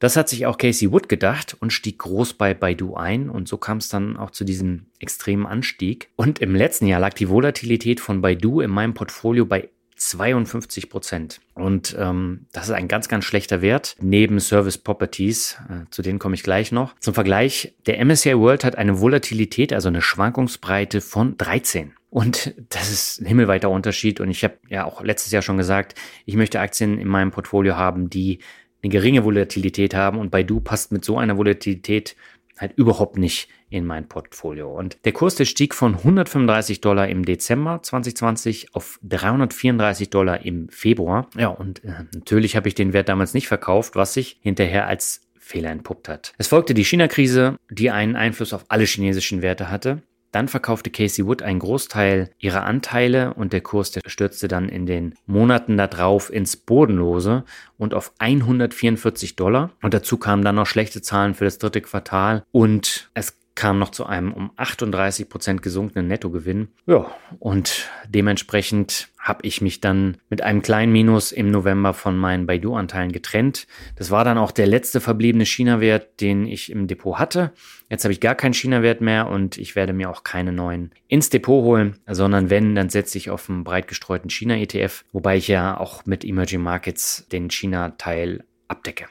Das hat sich auch Casey Wood gedacht und stieg groß bei Baidu ein und so kam es dann auch zu diesem extremen Anstieg. Und im letzten Jahr lag die Volatilität von Baidu in meinem Portfolio bei 52 Prozent. Und ähm, das ist ein ganz, ganz schlechter Wert neben Service Properties. Äh, zu denen komme ich gleich noch. Zum Vergleich, der MSCI World hat eine Volatilität, also eine Schwankungsbreite von 13. Und das ist ein himmelweiter Unterschied. Und ich habe ja auch letztes Jahr schon gesagt, ich möchte Aktien in meinem Portfolio haben, die eine geringe Volatilität haben und Baidu passt mit so einer Volatilität halt überhaupt nicht in mein Portfolio. Und der Kurs, der stieg von 135 Dollar im Dezember 2020 auf 334 Dollar im Februar. Ja, und äh, natürlich habe ich den Wert damals nicht verkauft, was sich hinterher als Fehler entpuppt hat. Es folgte die China-Krise, die einen Einfluss auf alle chinesischen Werte hatte. Dann verkaufte Casey Wood einen Großteil ihrer Anteile und der Kurs der stürzte dann in den Monaten darauf ins Bodenlose und auf 144 Dollar. Und dazu kamen dann noch schlechte Zahlen für das dritte Quartal und es kam noch zu einem um 38 Prozent gesunkenen Nettogewinn. Ja, und dementsprechend habe ich mich dann mit einem kleinen Minus im November von meinen Baidu-Anteilen getrennt. Das war dann auch der letzte verbliebene China-Wert, den ich im Depot hatte. Jetzt habe ich gar keinen China-Wert mehr und ich werde mir auch keine neuen ins Depot holen, sondern wenn, dann setze ich auf einen breit gestreuten China-ETF, wobei ich ja auch mit Emerging Markets den China-Teil abdecke.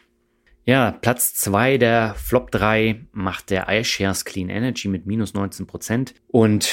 Ja, Platz 2 der Flop 3 macht der iShares Clean Energy mit minus 19 Prozent. Und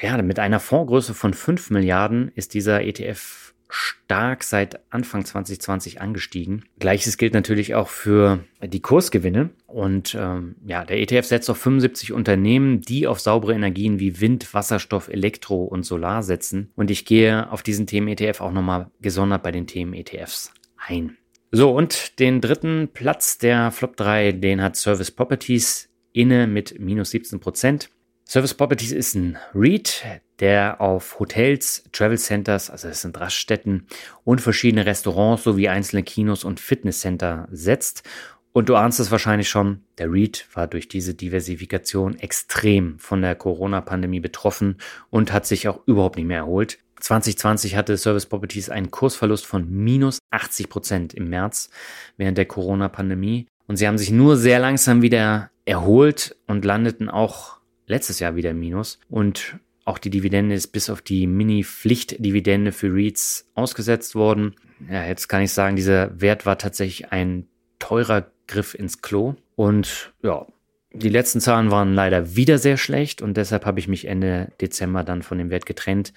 ja, mit einer Fondsgröße von 5 Milliarden ist dieser ETF stark seit Anfang 2020 angestiegen. Gleiches gilt natürlich auch für die Kursgewinne. Und ähm, ja, der ETF setzt auf 75 Unternehmen, die auf saubere Energien wie Wind, Wasserstoff, Elektro und Solar setzen. Und ich gehe auf diesen Themen ETF auch nochmal gesondert bei den Themen ETFs ein. So, und den dritten Platz der Flop 3, den hat Service Properties inne mit minus 17 Prozent. Service Properties ist ein REIT, der auf Hotels, Travel Centers, also es sind Raststätten und verschiedene Restaurants sowie einzelne Kinos und Fitnesscenter setzt. Und du ahnst es wahrscheinlich schon, der REIT war durch diese Diversifikation extrem von der Corona-Pandemie betroffen und hat sich auch überhaupt nicht mehr erholt. 2020 hatte Service Properties einen Kursverlust von minus 80 Prozent im März während der Corona-Pandemie. Und sie haben sich nur sehr langsam wieder erholt und landeten auch letztes Jahr wieder im Minus. Und auch die Dividende ist bis auf die Mini-Pflichtdividende für REITs ausgesetzt worden. Ja, jetzt kann ich sagen, dieser Wert war tatsächlich ein teurer Griff ins Klo. Und ja, die letzten Zahlen waren leider wieder sehr schlecht und deshalb habe ich mich Ende Dezember dann von dem Wert getrennt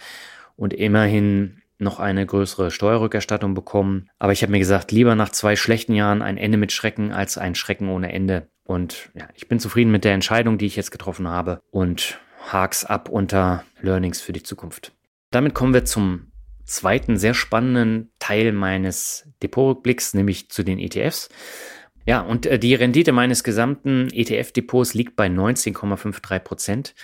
und immerhin noch eine größere Steuerrückerstattung bekommen. Aber ich habe mir gesagt, lieber nach zwei schlechten Jahren ein Ende mit Schrecken als ein Schrecken ohne Ende. Und ja, ich bin zufrieden mit der Entscheidung, die ich jetzt getroffen habe und hak's ab unter Learnings für die Zukunft. Damit kommen wir zum zweiten sehr spannenden Teil meines Depotrückblicks, nämlich zu den ETFs. Ja, und äh, die Rendite meines gesamten ETF-Depots liegt bei 19,53 Prozent.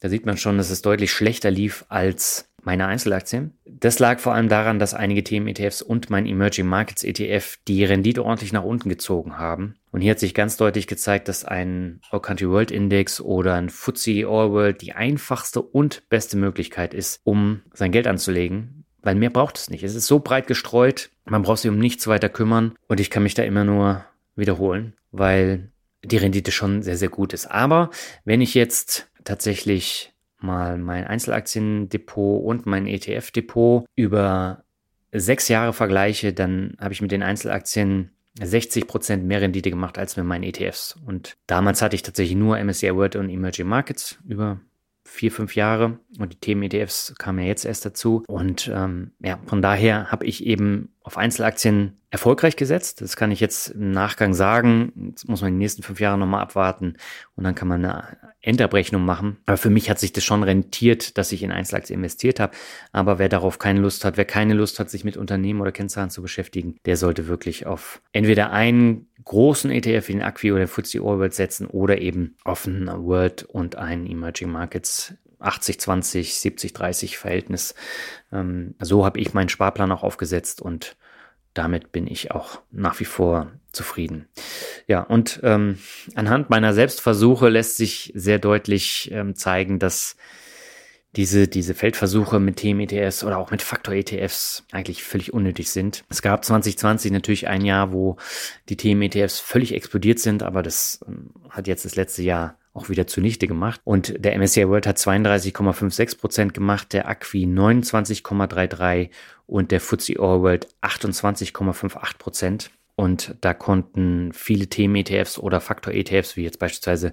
Da sieht man schon, dass es deutlich schlechter lief als meine Einzelaktien. Das lag vor allem daran, dass einige Themen-ETFs und mein Emerging Markets ETF die Rendite ordentlich nach unten gezogen haben. Und hier hat sich ganz deutlich gezeigt, dass ein All Country World Index oder ein FTSE All World die einfachste und beste Möglichkeit ist, um sein Geld anzulegen, weil mehr braucht es nicht. Es ist so breit gestreut, man braucht sich um nichts weiter kümmern und ich kann mich da immer nur wiederholen, weil die Rendite schon sehr, sehr gut ist. Aber wenn ich jetzt tatsächlich mal mein Einzelaktiendepot und mein ETF-Depot über sechs Jahre vergleiche, dann habe ich mit den Einzelaktien 60 Prozent mehr Rendite gemacht als mit meinen ETFs. Und damals hatte ich tatsächlich nur MSCI World und Emerging Markets über vier, fünf Jahre und die Themen-ETFs kamen ja jetzt erst dazu. Und ähm, ja, von daher habe ich eben auf Einzelaktien erfolgreich gesetzt. Das kann ich jetzt im Nachgang sagen. Jetzt muss man die nächsten fünf Jahre nochmal abwarten und dann kann man eine Endabrechnung machen. Aber für mich hat sich das schon rentiert, dass ich in Einzelaktien investiert habe. Aber wer darauf keine Lust hat, wer keine Lust hat, sich mit Unternehmen oder Kennzahlen zu beschäftigen, der sollte wirklich auf entweder einen großen ETF wie den Acqui oder FTSE All World setzen oder eben auf einen World und einen Emerging Markets 80-20, 70-30 Verhältnis. Ähm, so habe ich meinen Sparplan auch aufgesetzt und damit bin ich auch nach wie vor zufrieden. Ja, und ähm, anhand meiner Selbstversuche lässt sich sehr deutlich ähm, zeigen, dass diese, diese Feldversuche mit Themen-ETFs oder auch mit Faktor-ETFs eigentlich völlig unnötig sind. Es gab 2020 natürlich ein Jahr, wo die Themen-ETFs völlig explodiert sind, aber das ähm, hat jetzt das letzte Jahr auch wieder zunichte gemacht. Und der MSCI World hat 32,56 Prozent gemacht, der Acqui 29,33 und der FTSE All World 28,58 Prozent. Und da konnten viele Themen-ETFs oder Faktor-ETFs, wie jetzt beispielsweise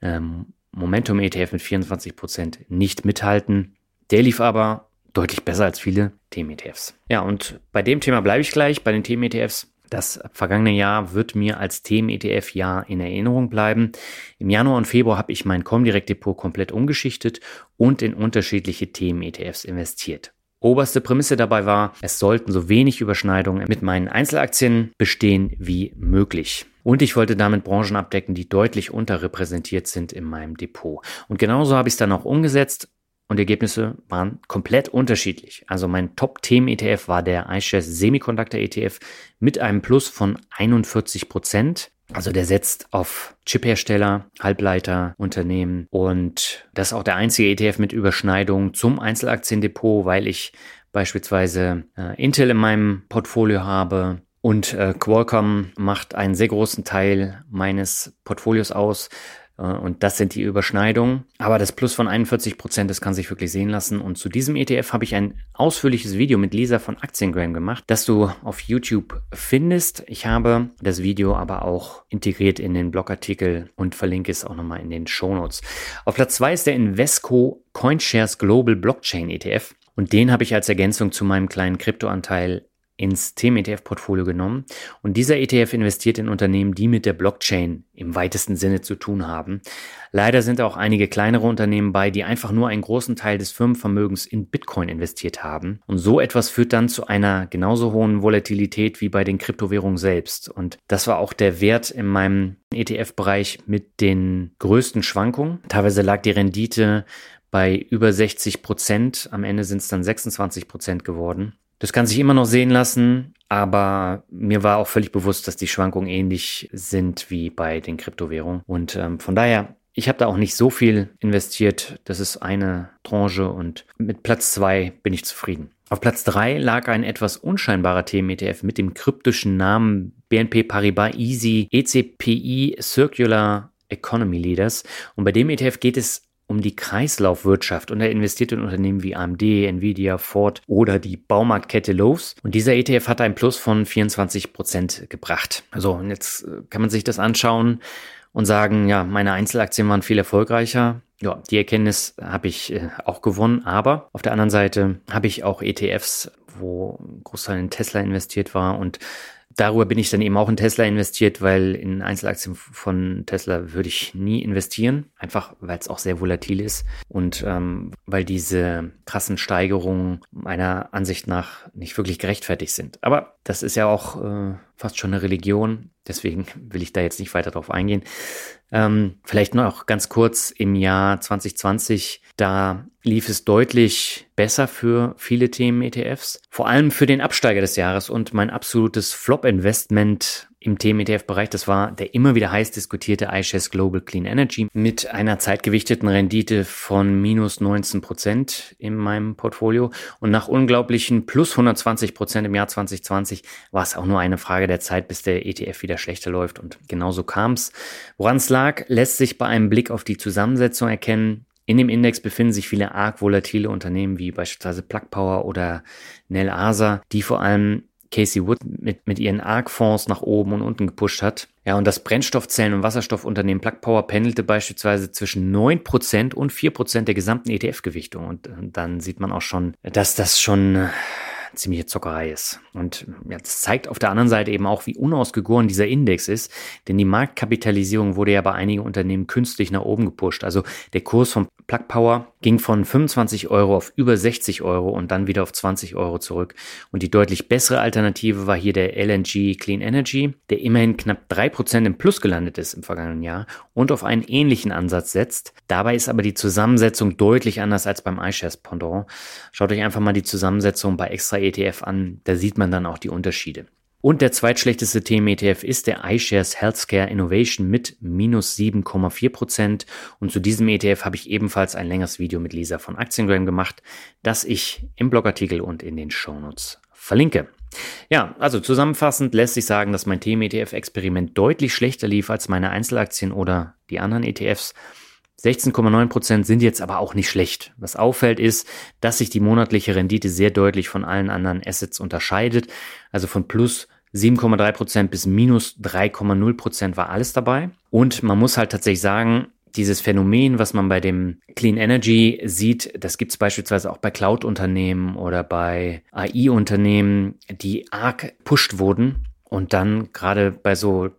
ähm, Momentum-ETF mit 24 Prozent, nicht mithalten. Der lief aber deutlich besser als viele Themen-ETFs. Ja, und bei dem Thema bleibe ich gleich, bei den Themen-ETFs. Das vergangene Jahr wird mir als Themen-ETF-Jahr in Erinnerung bleiben. Im Januar und Februar habe ich mein Comdirect Depot komplett umgeschichtet und in unterschiedliche Themen-ETFs investiert. Oberste Prämisse dabei war, es sollten so wenig Überschneidungen mit meinen Einzelaktien bestehen wie möglich. Und ich wollte damit Branchen abdecken, die deutlich unterrepräsentiert sind in meinem Depot. Und genauso habe ich es dann auch umgesetzt und die Ergebnisse waren komplett unterschiedlich. Also mein Top-Themen-ETF war der iShares Semiconductor ETF mit einem Plus von 41 Prozent. Also der setzt auf Chiphersteller, Halbleiter, Unternehmen und das ist auch der einzige ETF mit Überschneidung zum Einzelaktiendepot, weil ich beispielsweise äh, Intel in meinem Portfolio habe und äh, Qualcomm macht einen sehr großen Teil meines Portfolios aus. Äh, und das sind die Überschneidungen. Aber das Plus von 41 Prozent, das kann sich wirklich sehen lassen. Und zu diesem ETF habe ich ein ausführliches Video mit Lisa von Aktiengram gemacht, das du auf YouTube findest. Ich habe das Video aber auch integriert in den Blogartikel und verlinke es auch nochmal in den Show Notes. Auf Platz zwei ist der Invesco CoinShares Global Blockchain ETF. Und den habe ich als Ergänzung zu meinem kleinen Kryptoanteil ins Themen-ETF-Portfolio genommen. Und dieser ETF investiert in Unternehmen, die mit der Blockchain im weitesten Sinne zu tun haben. Leider sind auch einige kleinere Unternehmen bei, die einfach nur einen großen Teil des Firmenvermögens in Bitcoin investiert haben. Und so etwas führt dann zu einer genauso hohen Volatilität wie bei den Kryptowährungen selbst. Und das war auch der Wert in meinem ETF-Bereich mit den größten Schwankungen. Teilweise lag die Rendite bei über 60 Prozent. Am Ende sind es dann 26 Prozent geworden. Das kann sich immer noch sehen lassen, aber mir war auch völlig bewusst, dass die Schwankungen ähnlich sind wie bei den Kryptowährungen. Und ähm, von daher, ich habe da auch nicht so viel investiert. Das ist eine Tranche und mit Platz zwei bin ich zufrieden. Auf Platz drei lag ein etwas unscheinbarer Themen-ETF mit dem kryptischen Namen BNP Paribas Easy ECPI Circular Economy Leaders. Und bei dem ETF geht es um die Kreislaufwirtschaft und er investiert in Unternehmen wie AMD, Nvidia, Ford oder die Baumarktkette Lowe's. Und dieser ETF hat ein Plus von 24 Prozent gebracht. So, und jetzt äh, kann man sich das anschauen und sagen, ja, meine Einzelaktien waren viel erfolgreicher. Ja, die Erkenntnis habe ich äh, auch gewonnen, aber auf der anderen Seite habe ich auch ETFs, wo ein Großteil in Tesla investiert war und darüber bin ich dann eben auch in Tesla investiert, weil in Einzelaktien von Tesla würde ich nie investieren, einfach weil es auch sehr volatil ist und ähm, weil diese krassen Steigerungen meiner Ansicht nach nicht wirklich gerechtfertigt sind. Aber das ist ja auch äh, fast schon eine Religion, deswegen will ich da jetzt nicht weiter drauf eingehen. Ähm, vielleicht noch ganz kurz im Jahr 2020, da lief es deutlich besser für viele Themen-ETFs, vor allem für den Absteiger des Jahres und mein absolutes Flop-Investment im Themen-ETF-Bereich. Das war der immer wieder heiß diskutierte iShares Global Clean Energy mit einer zeitgewichteten Rendite von minus 19 Prozent in meinem Portfolio. Und nach unglaublichen plus 120 Prozent im Jahr 2020 war es auch nur eine Frage der Zeit, bis der ETF wieder schlechter läuft. Und genauso kam es. Woran es lag, lässt sich bei einem Blick auf die Zusammensetzung erkennen. In dem Index befinden sich viele arg volatile Unternehmen wie beispielsweise Plug Power oder Nel Asa, die vor allem Casey Wood mit, mit ihren ARC-Fonds nach oben und unten gepusht hat. Ja, und das Brennstoffzellen- und Wasserstoffunternehmen Plug Power pendelte beispielsweise zwischen 9% und 4% der gesamten ETF-Gewichtung. Und dann sieht man auch schon, dass das schon ziemliche Zockerei ist. Und ja, das zeigt auf der anderen Seite eben auch, wie unausgegoren dieser Index ist, denn die Marktkapitalisierung wurde ja bei einigen Unternehmen künstlich nach oben gepusht. Also der Kurs von Plug Power ging von 25 Euro auf über 60 Euro und dann wieder auf 20 Euro zurück. Und die deutlich bessere Alternative war hier der LNG Clean Energy, der immerhin knapp drei Prozent im Plus gelandet ist im vergangenen Jahr und auf einen ähnlichen Ansatz setzt. Dabei ist aber die Zusammensetzung deutlich anders als beim iShares Pendant. Schaut euch einfach mal die Zusammensetzung bei extra ETF an, da sieht man dann auch die Unterschiede. Und der zweitschlechteste Themen-ETF ist der iShares Healthcare Innovation mit minus 7,4 Prozent. Und zu diesem ETF habe ich ebenfalls ein längeres Video mit Lisa von Aktiengram gemacht, das ich im Blogartikel und in den Shownotes verlinke. Ja, also zusammenfassend lässt sich sagen, dass mein Themen-ETF-Experiment deutlich schlechter lief als meine Einzelaktien oder die anderen ETFs. 16,9% sind jetzt aber auch nicht schlecht. Was auffällt ist, dass sich die monatliche Rendite sehr deutlich von allen anderen Assets unterscheidet. Also von plus 7,3% bis minus 3,0% war alles dabei. Und man muss halt tatsächlich sagen, dieses Phänomen, was man bei dem Clean Energy sieht, das gibt es beispielsweise auch bei Cloud-Unternehmen oder bei AI-Unternehmen, die arg pusht wurden und dann gerade bei so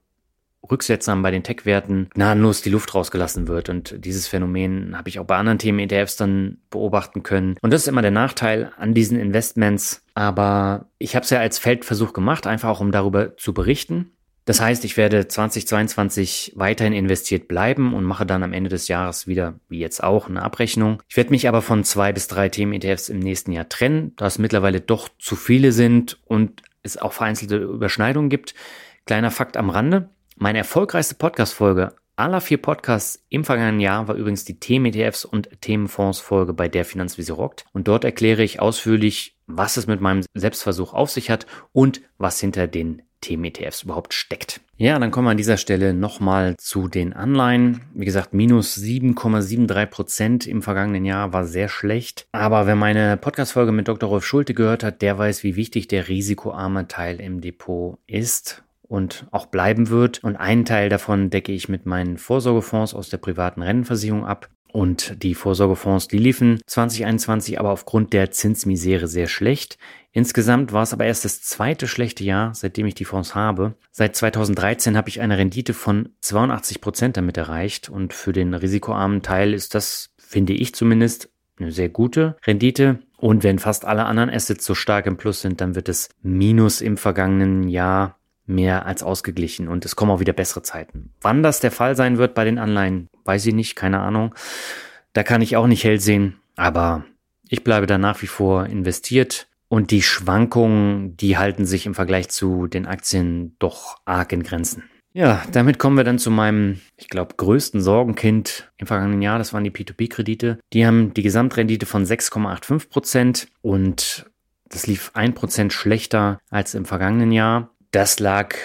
Rücksetzern bei den Tech-Werten gnadenlos die Luft rausgelassen wird. Und dieses Phänomen habe ich auch bei anderen Themen-ETFs dann beobachten können. Und das ist immer der Nachteil an diesen Investments. Aber ich habe es ja als Feldversuch gemacht, einfach auch um darüber zu berichten. Das heißt, ich werde 2022 weiterhin investiert bleiben und mache dann am Ende des Jahres wieder, wie jetzt auch, eine Abrechnung. Ich werde mich aber von zwei bis drei Themen-ETFs im nächsten Jahr trennen, da es mittlerweile doch zu viele sind und es auch vereinzelte Überschneidungen gibt. Kleiner Fakt am Rande. Meine erfolgreichste Podcast-Folge aller vier Podcasts im vergangenen Jahr war übrigens die Themen-ETFs und Themenfonds-Folge bei der Finanzvisier rockt. Und dort erkläre ich ausführlich, was es mit meinem Selbstversuch auf sich hat und was hinter den Themen-ETFs überhaupt steckt. Ja, dann kommen wir an dieser Stelle nochmal zu den Anleihen. Wie gesagt, minus 7,73 Prozent im vergangenen Jahr war sehr schlecht. Aber wer meine Podcast-Folge mit Dr. Rolf Schulte gehört hat, der weiß, wie wichtig der risikoarme Teil im Depot ist und auch bleiben wird. Und einen Teil davon decke ich mit meinen Vorsorgefonds aus der privaten Rennenversicherung ab. Und die Vorsorgefonds, die liefen 2021 aber aufgrund der Zinsmisere sehr schlecht. Insgesamt war es aber erst das zweite schlechte Jahr, seitdem ich die Fonds habe. Seit 2013 habe ich eine Rendite von 82 Prozent damit erreicht und für den risikoarmen Teil ist das, finde ich zumindest, eine sehr gute Rendite. Und wenn fast alle anderen Assets so stark im Plus sind, dann wird es Minus im vergangenen Jahr mehr als ausgeglichen und es kommen auch wieder bessere Zeiten. Wann das der Fall sein wird bei den Anleihen, weiß ich nicht, keine Ahnung. Da kann ich auch nicht hell sehen, aber ich bleibe da nach wie vor investiert und die Schwankungen, die halten sich im Vergleich zu den Aktien doch arg in Grenzen. Ja, damit kommen wir dann zu meinem, ich glaube, größten Sorgenkind im vergangenen Jahr. Das waren die P2P-Kredite. Die haben die Gesamtrendite von 6,85 Prozent und das lief ein Prozent schlechter als im vergangenen Jahr. Das lag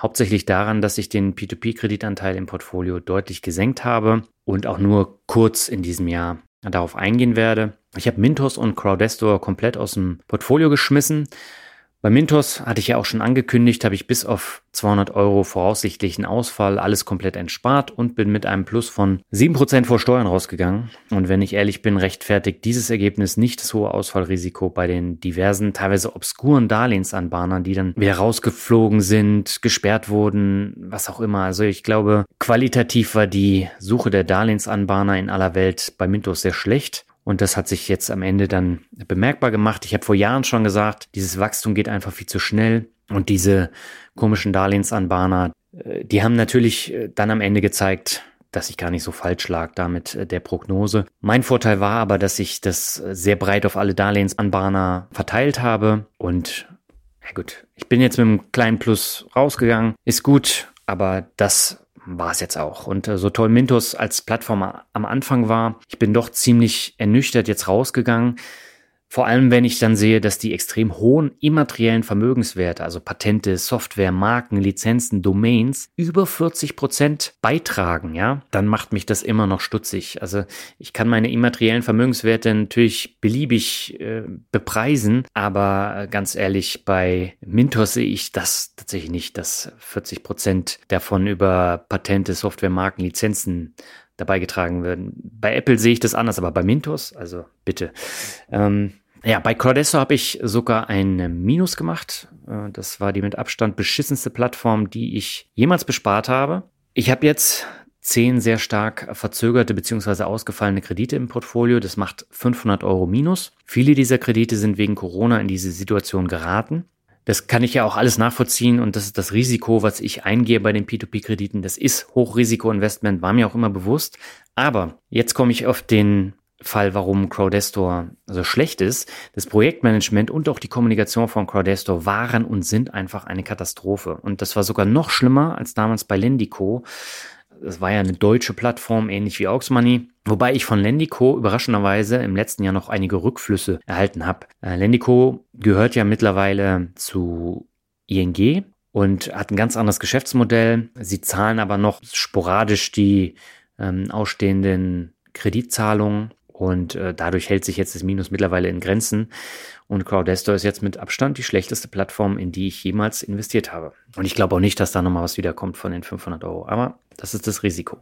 hauptsächlich daran, dass ich den P2P-Kreditanteil im Portfolio deutlich gesenkt habe und auch nur kurz in diesem Jahr darauf eingehen werde. Ich habe Mintos und Crowdestor komplett aus dem Portfolio geschmissen bei Mintos hatte ich ja auch schon angekündigt, habe ich bis auf 200 Euro voraussichtlichen Ausfall alles komplett entspart und bin mit einem Plus von 7% vor Steuern rausgegangen. Und wenn ich ehrlich bin, rechtfertigt dieses Ergebnis nicht das hohe Ausfallrisiko bei den diversen, teilweise obskuren Darlehensanbahnern, die dann wieder rausgeflogen sind, gesperrt wurden, was auch immer. Also ich glaube, qualitativ war die Suche der Darlehensanbahner in aller Welt bei Mintos sehr schlecht. Und das hat sich jetzt am Ende dann bemerkbar gemacht. Ich habe vor Jahren schon gesagt, dieses Wachstum geht einfach viel zu schnell. Und diese komischen Darlehensanbahner, äh, die haben natürlich äh, dann am Ende gezeigt, dass ich gar nicht so falsch lag damit äh, der Prognose. Mein Vorteil war aber, dass ich das sehr breit auf alle Darlehensanbahner verteilt habe. Und ja gut, ich bin jetzt mit einem kleinen Plus rausgegangen. Ist gut, aber das war es jetzt auch. Und äh, so toll Mintos als Plattform am Anfang war, ich bin doch ziemlich ernüchtert jetzt rausgegangen. Vor allem, wenn ich dann sehe, dass die extrem hohen immateriellen Vermögenswerte, also Patente, Software, Marken, Lizenzen, Domains, über 40 Prozent beitragen, ja, dann macht mich das immer noch stutzig. Also ich kann meine immateriellen Vermögenswerte natürlich beliebig äh, bepreisen, aber ganz ehrlich, bei Mintos sehe ich das tatsächlich nicht, dass 40 Prozent davon über Patente, Software, Marken, Lizenzen dabei getragen werden. Bei Apple sehe ich das anders, aber bei Mintos, also bitte. Ähm, ja, bei Cordesso habe ich sogar ein Minus gemacht. Äh, das war die mit Abstand beschissenste Plattform, die ich jemals bespart habe. Ich habe jetzt zehn sehr stark verzögerte bzw. ausgefallene Kredite im Portfolio. Das macht 500 Euro Minus. Viele dieser Kredite sind wegen Corona in diese Situation geraten. Das kann ich ja auch alles nachvollziehen und das ist das Risiko, was ich eingehe bei den P2P-Krediten. Das ist Hochrisiko-Investment, war mir auch immer bewusst. Aber jetzt komme ich auf den Fall, warum Crowdestor so schlecht ist. Das Projektmanagement und auch die Kommunikation von Crowdestor waren und sind einfach eine Katastrophe. Und das war sogar noch schlimmer als damals bei Lendico. Das war ja eine deutsche Plattform, ähnlich wie Auxmoney. Wobei ich von Lendico überraschenderweise im letzten Jahr noch einige Rückflüsse erhalten habe. Äh, Lendico gehört ja mittlerweile zu ING und hat ein ganz anderes Geschäftsmodell. Sie zahlen aber noch sporadisch die ähm, ausstehenden Kreditzahlungen Und äh, dadurch hält sich jetzt das Minus mittlerweile in Grenzen. Und Crowdestor ist jetzt mit Abstand die schlechteste Plattform, in die ich jemals investiert habe. Und ich glaube auch nicht, dass da nochmal was wiederkommt von den 500 Euro. Aber das ist das Risiko.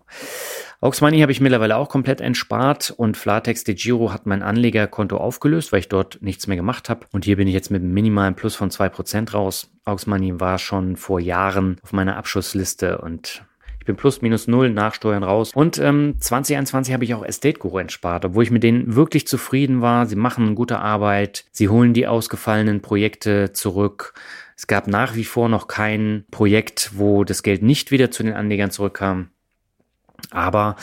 Aux Money habe ich mittlerweile auch komplett entspart und Flatex de Giro hat mein Anlegerkonto aufgelöst, weil ich dort nichts mehr gemacht habe. Und hier bin ich jetzt mit einem minimalen Plus von 2% raus. Aux Money war schon vor Jahren auf meiner Abschussliste und bin plus minus null nach Steuern raus. Und ähm, 2021 habe ich auch Estate Guru entspart, obwohl ich mit denen wirklich zufrieden war. Sie machen gute Arbeit, sie holen die ausgefallenen Projekte zurück. Es gab nach wie vor noch kein Projekt, wo das Geld nicht wieder zu den Anlegern zurückkam. Aber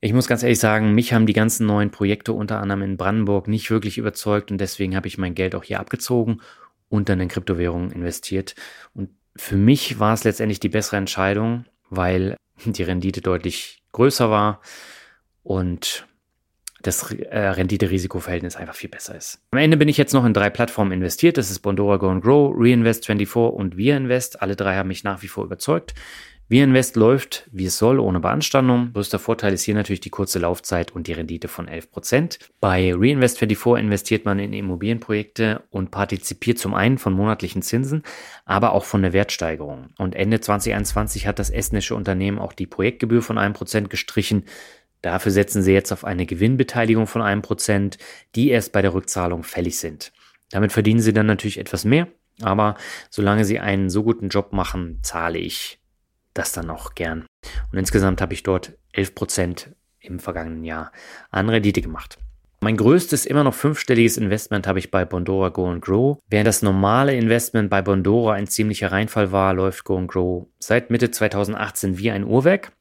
ich muss ganz ehrlich sagen, mich haben die ganzen neuen Projekte unter anderem in Brandenburg nicht wirklich überzeugt und deswegen habe ich mein Geld auch hier abgezogen und dann in Kryptowährungen investiert. Und für mich war es letztendlich die bessere Entscheidung, weil die Rendite deutlich größer war und das äh, Rendite-Risiko-Verhältnis einfach viel besser ist. Am Ende bin ich jetzt noch in drei Plattformen investiert. Das ist Bondora Go Grow, Reinvest24 und ViaInvest. Alle drei haben mich nach wie vor überzeugt. ViaInvest läuft, wie es soll, ohne Beanstandung. Größter Vorteil ist hier natürlich die kurze Laufzeit und die Rendite von 11%. Bei Reinvest24 investiert man in Immobilienprojekte und partizipiert zum einen von monatlichen Zinsen, aber auch von der Wertsteigerung. Und Ende 2021 hat das estnische Unternehmen auch die Projektgebühr von 1% gestrichen. Dafür setzen sie jetzt auf eine Gewinnbeteiligung von 1%, die erst bei der Rückzahlung fällig sind. Damit verdienen sie dann natürlich etwas mehr, aber solange sie einen so guten Job machen, zahle ich das dann auch gern. Und insgesamt habe ich dort 11% im vergangenen Jahr an Rendite gemacht. Mein größtes, immer noch fünfstelliges Investment habe ich bei Bondora Go and Grow. Während das normale Investment bei Bondora ein ziemlicher Reinfall war, läuft Go and Grow seit Mitte 2018 wie ein Uhrwerk.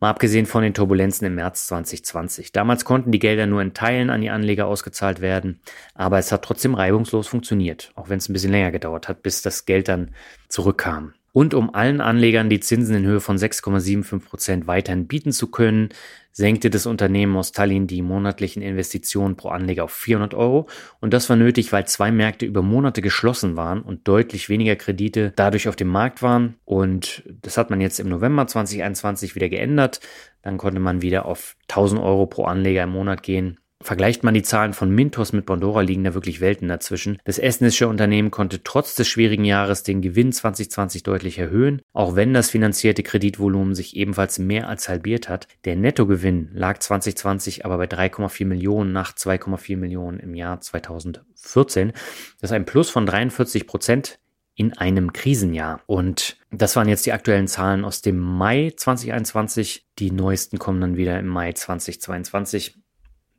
Mal abgesehen von den Turbulenzen im März 2020. Damals konnten die Gelder nur in Teilen an die Anleger ausgezahlt werden, aber es hat trotzdem reibungslos funktioniert, auch wenn es ein bisschen länger gedauert hat, bis das Geld dann zurückkam und um allen Anlegern die Zinsen in Höhe von 6,75 Prozent weiterhin bieten zu können, senkte das Unternehmen aus Tallinn die monatlichen Investitionen pro Anleger auf 400 Euro. Und das war nötig, weil zwei Märkte über Monate geschlossen waren und deutlich weniger Kredite dadurch auf dem Markt waren. Und das hat man jetzt im November 2021 wieder geändert. Dann konnte man wieder auf 1000 Euro pro Anleger im Monat gehen. Vergleicht man die Zahlen von Mintos mit Bondora, liegen da wirklich Welten dazwischen. Das estnische Unternehmen konnte trotz des schwierigen Jahres den Gewinn 2020 deutlich erhöhen, auch wenn das finanzierte Kreditvolumen sich ebenfalls mehr als halbiert hat. Der Nettogewinn lag 2020 aber bei 3,4 Millionen nach 2,4 Millionen im Jahr 2014. Das ist ein Plus von 43 Prozent in einem Krisenjahr. Und das waren jetzt die aktuellen Zahlen aus dem Mai 2021. Die neuesten kommen dann wieder im Mai 2022.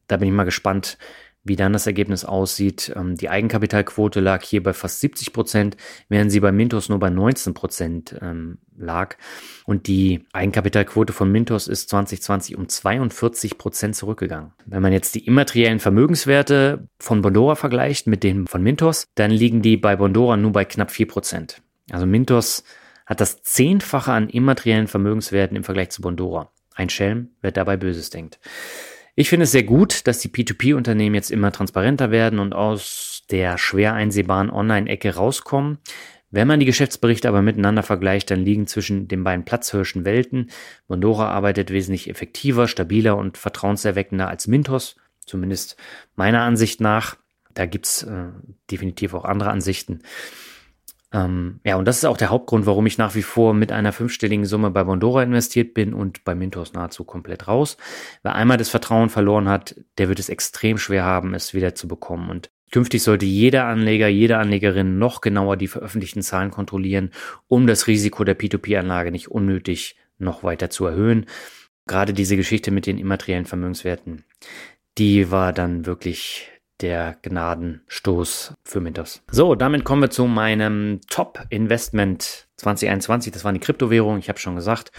Da bin ich mal gespannt, wie dann das Ergebnis aussieht. Ähm, die Eigenkapitalquote lag hier bei fast 70 Prozent, während sie bei Mintos nur bei 19 Prozent ähm, lag. Und die Eigenkapitalquote von Mintos ist 2020 um 42 Prozent zurückgegangen. Wenn man jetzt die immateriellen Vermögenswerte von Bondora vergleicht mit denen von Mintos, dann liegen die bei Bondora nur bei knapp 4 Prozent. Also Mintos hat das Zehnfache an immateriellen Vermögenswerten im Vergleich zu Bondora. Ein Schelm, wer dabei Böses denkt. Ich finde es sehr gut, dass die P2P-Unternehmen jetzt immer transparenter werden und aus der schwer einsehbaren Online-Ecke rauskommen. Wenn man die Geschäftsberichte aber miteinander vergleicht, dann liegen zwischen den beiden Platzhirschen Welten. Mondora arbeitet wesentlich effektiver, stabiler und vertrauenserweckender als Mintos, zumindest meiner Ansicht nach. Da gibt's äh, definitiv auch andere Ansichten. Ähm, ja, und das ist auch der Hauptgrund, warum ich nach wie vor mit einer fünfstelligen Summe bei Bondora investiert bin und bei Mintos nahezu komplett raus. Wer einmal das Vertrauen verloren hat, der wird es extrem schwer haben, es wieder zu bekommen. Und künftig sollte jeder Anleger, jede Anlegerin noch genauer die veröffentlichten Zahlen kontrollieren, um das Risiko der P2P-Anlage nicht unnötig noch weiter zu erhöhen. Gerade diese Geschichte mit den immateriellen Vermögenswerten, die war dann wirklich der Gnadenstoß für Mintos. So, damit kommen wir zu meinem Top-Investment 2021. Das waren die Kryptowährungen, ich habe schon gesagt,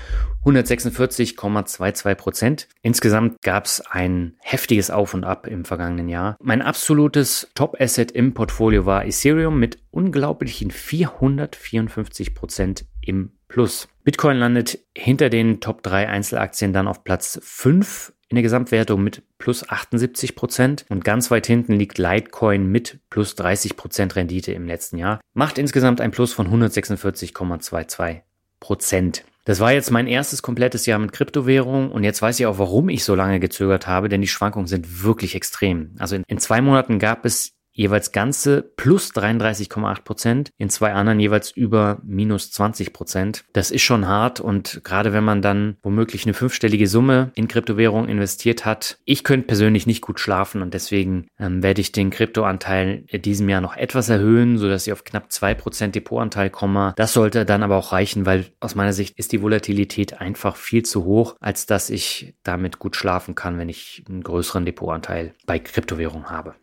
146,22 Prozent. Insgesamt gab es ein heftiges Auf und Ab im vergangenen Jahr. Mein absolutes Top-Asset im Portfolio war Ethereum mit unglaublichen 454 Prozent im Plus. Bitcoin landet hinter den Top 3 Einzelaktien dann auf Platz 5 in der Gesamtwertung mit plus 78 Prozent und ganz weit hinten liegt Litecoin mit plus 30 Prozent Rendite im letzten Jahr. Macht insgesamt ein Plus von 146,22 Prozent. Das war jetzt mein erstes komplettes Jahr mit Kryptowährung und jetzt weiß ich auch, warum ich so lange gezögert habe, denn die Schwankungen sind wirklich extrem. Also in, in zwei Monaten gab es jeweils ganze plus 33,8 Prozent, in zwei anderen jeweils über minus 20 Prozent. Das ist schon hart und gerade wenn man dann womöglich eine fünfstellige Summe in Kryptowährung investiert hat, ich könnte persönlich nicht gut schlafen und deswegen ähm, werde ich den Kryptoanteil in diesem Jahr noch etwas erhöhen, sodass ich auf knapp zwei Prozent Depotanteil komme. Das sollte dann aber auch reichen, weil aus meiner Sicht ist die Volatilität einfach viel zu hoch, als dass ich damit gut schlafen kann, wenn ich einen größeren Depotanteil bei Kryptowährung habe.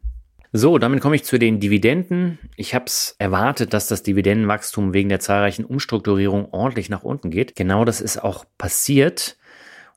So, damit komme ich zu den Dividenden. Ich habe es erwartet, dass das Dividendenwachstum wegen der zahlreichen Umstrukturierungen ordentlich nach unten geht. Genau das ist auch passiert.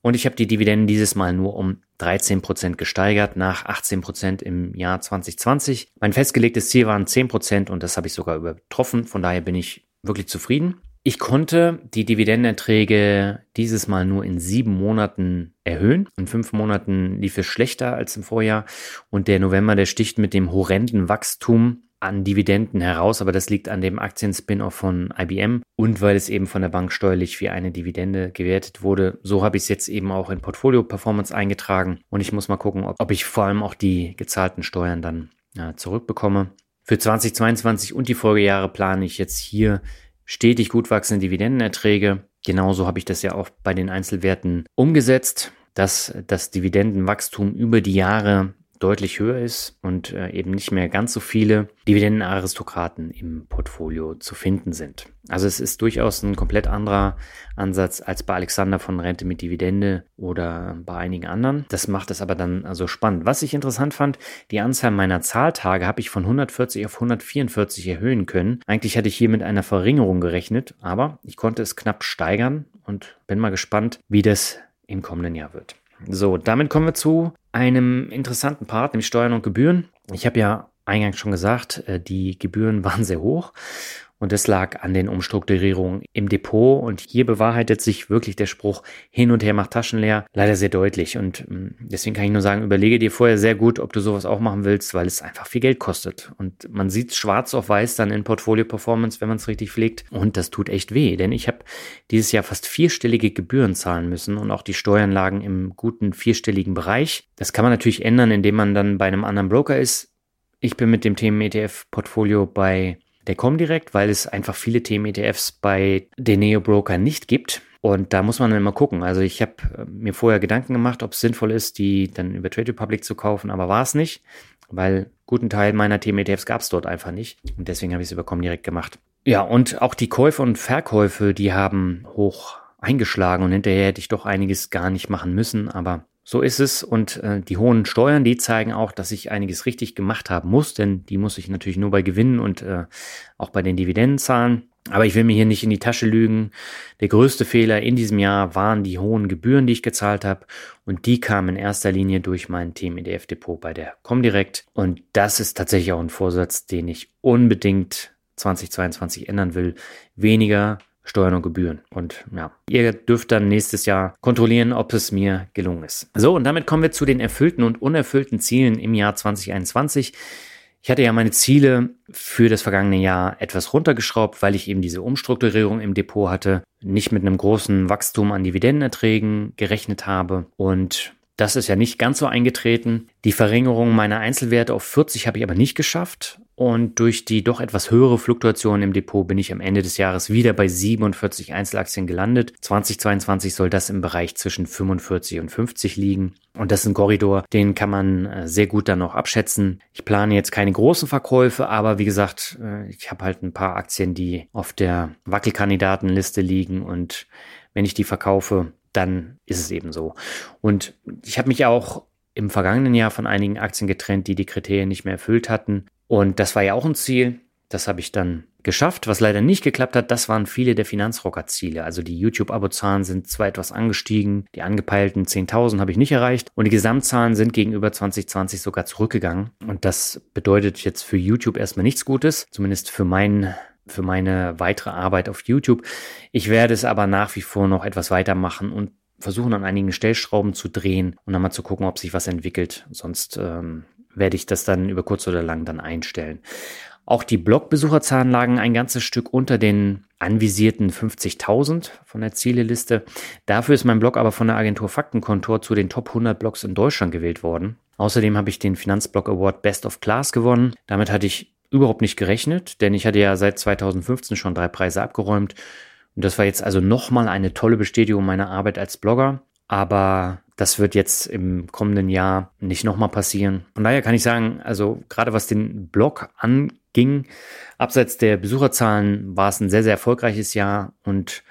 Und ich habe die Dividenden dieses Mal nur um 13 Prozent gesteigert, nach 18 Prozent im Jahr 2020. Mein festgelegtes Ziel waren 10 Prozent und das habe ich sogar übertroffen. Von daher bin ich wirklich zufrieden. Ich konnte die Dividendenerträge dieses Mal nur in sieben Monaten erhöhen. In fünf Monaten lief es schlechter als im Vorjahr und der November, der sticht mit dem horrenden Wachstum an Dividenden heraus, aber das liegt an dem Aktien-Spin-off von IBM und weil es eben von der Bank steuerlich wie eine Dividende gewertet wurde. So habe ich es jetzt eben auch in Portfolio Performance eingetragen und ich muss mal gucken, ob, ob ich vor allem auch die gezahlten Steuern dann ja, zurückbekomme. Für 2022 und die Folgejahre plane ich jetzt hier stetig gut wachsende Dividendenerträge. Genauso habe ich das ja auch bei den Einzelwerten umgesetzt, dass das Dividendenwachstum über die Jahre deutlich höher ist und äh, eben nicht mehr ganz so viele Dividendenaristokraten im Portfolio zu finden sind. Also es ist durchaus ein komplett anderer Ansatz als bei Alexander von Rente mit Dividende oder bei einigen anderen. Das macht es aber dann also spannend. Was ich interessant fand, die Anzahl meiner Zahltage habe ich von 140 auf 144 erhöhen können. Eigentlich hatte ich hier mit einer Verringerung gerechnet, aber ich konnte es knapp steigern und bin mal gespannt, wie das im kommenden Jahr wird. So, damit kommen wir zu einem interessanten Part, nämlich Steuern und Gebühren. Ich habe ja eingangs schon gesagt, äh, die Gebühren waren sehr hoch und das lag an den Umstrukturierungen im Depot. Und hier bewahrheitet sich wirklich der Spruch, hin und her macht Taschen leer, leider sehr deutlich. Und ähm, deswegen kann ich nur sagen, überlege dir vorher sehr gut, ob du sowas auch machen willst, weil es einfach viel Geld kostet. Und man sieht schwarz auf weiß dann in Portfolio Performance, wenn man es richtig pflegt. Und das tut echt weh, denn ich habe dieses Jahr fast vierstellige Gebühren zahlen müssen und auch die Steuern lagen im guten vierstelligen Bereich. Das kann man natürlich ändern, indem man dann bei einem anderen Broker ist. Ich bin mit dem Themen ETF-Portfolio bei der Comdirect, weil es einfach viele Themen-ETFs bei den Neo-Broker nicht gibt. Und da muss man dann immer gucken. Also ich habe äh, mir vorher Gedanken gemacht, ob es sinnvoll ist, die dann über Trade Republic zu kaufen, aber war es nicht, weil guten Teil meiner Themen-ETFs gab es dort einfach nicht. Und deswegen habe ich es über Comdirect gemacht. Ja, und auch die Käufe und Verkäufe, die haben hoch eingeschlagen und hinterher hätte ich doch einiges gar nicht machen müssen, aber so ist es und äh, die hohen Steuern, die zeigen auch, dass ich einiges richtig gemacht haben muss, denn die muss ich natürlich nur bei Gewinnen und äh, auch bei den Dividenden zahlen. Aber ich will mir hier nicht in die Tasche lügen. Der größte Fehler in diesem Jahr waren die hohen Gebühren, die ich gezahlt habe. Und die kamen in erster Linie durch mein Team EDF Depot bei der Comdirect. Und das ist tatsächlich auch ein Vorsatz, den ich unbedingt 2022 ändern will. Weniger Steuern und Gebühren. Und ja, ihr dürft dann nächstes Jahr kontrollieren, ob es mir gelungen ist. So, und damit kommen wir zu den erfüllten und unerfüllten Zielen im Jahr 2021. Ich hatte ja meine Ziele für das vergangene Jahr etwas runtergeschraubt, weil ich eben diese Umstrukturierung im Depot hatte, nicht mit einem großen Wachstum an Dividendenerträgen gerechnet habe und das ist ja nicht ganz so eingetreten. Die Verringerung meiner Einzelwerte auf 40 habe ich aber nicht geschafft. Und durch die doch etwas höhere Fluktuation im Depot bin ich am Ende des Jahres wieder bei 47 Einzelaktien gelandet. 2022 soll das im Bereich zwischen 45 und 50 liegen. Und das ist ein Korridor, den kann man äh, sehr gut dann noch abschätzen. Ich plane jetzt keine großen Verkäufe, aber wie gesagt, äh, ich habe halt ein paar Aktien, die auf der Wackelkandidatenliste liegen und wenn ich die verkaufe, dann ist es eben so. Und ich habe mich auch im vergangenen Jahr von einigen Aktien getrennt, die die Kriterien nicht mehr erfüllt hatten. Und das war ja auch ein Ziel. Das habe ich dann geschafft. Was leider nicht geklappt hat, das waren viele der Finanzrocker-Ziele. Also die YouTube-Abozahlen sind zwar etwas angestiegen, die angepeilten 10.000 habe ich nicht erreicht und die Gesamtzahlen sind gegenüber 2020 sogar zurückgegangen. Und das bedeutet jetzt für YouTube erstmal nichts Gutes, zumindest für meinen für meine weitere Arbeit auf YouTube. Ich werde es aber nach wie vor noch etwas weitermachen und versuchen an einigen Stellschrauben zu drehen und dann mal zu gucken, ob sich was entwickelt. Sonst ähm, werde ich das dann über kurz oder lang dann einstellen. Auch die Blog-Besucherzahlen lagen ein ganzes Stück unter den anvisierten 50.000 von der Zieleliste. Dafür ist mein Blog aber von der Agentur Faktenkontor zu den Top 100 Blogs in Deutschland gewählt worden. Außerdem habe ich den Finanzblog Award Best of Class gewonnen. Damit hatte ich überhaupt nicht gerechnet, denn ich hatte ja seit 2015 schon drei Preise abgeräumt. Und das war jetzt also nochmal eine tolle Bestätigung meiner Arbeit als Blogger. Aber das wird jetzt im kommenden Jahr nicht nochmal passieren. Von daher kann ich sagen, also gerade was den Blog anging, abseits der Besucherzahlen war es ein sehr, sehr erfolgreiches Jahr und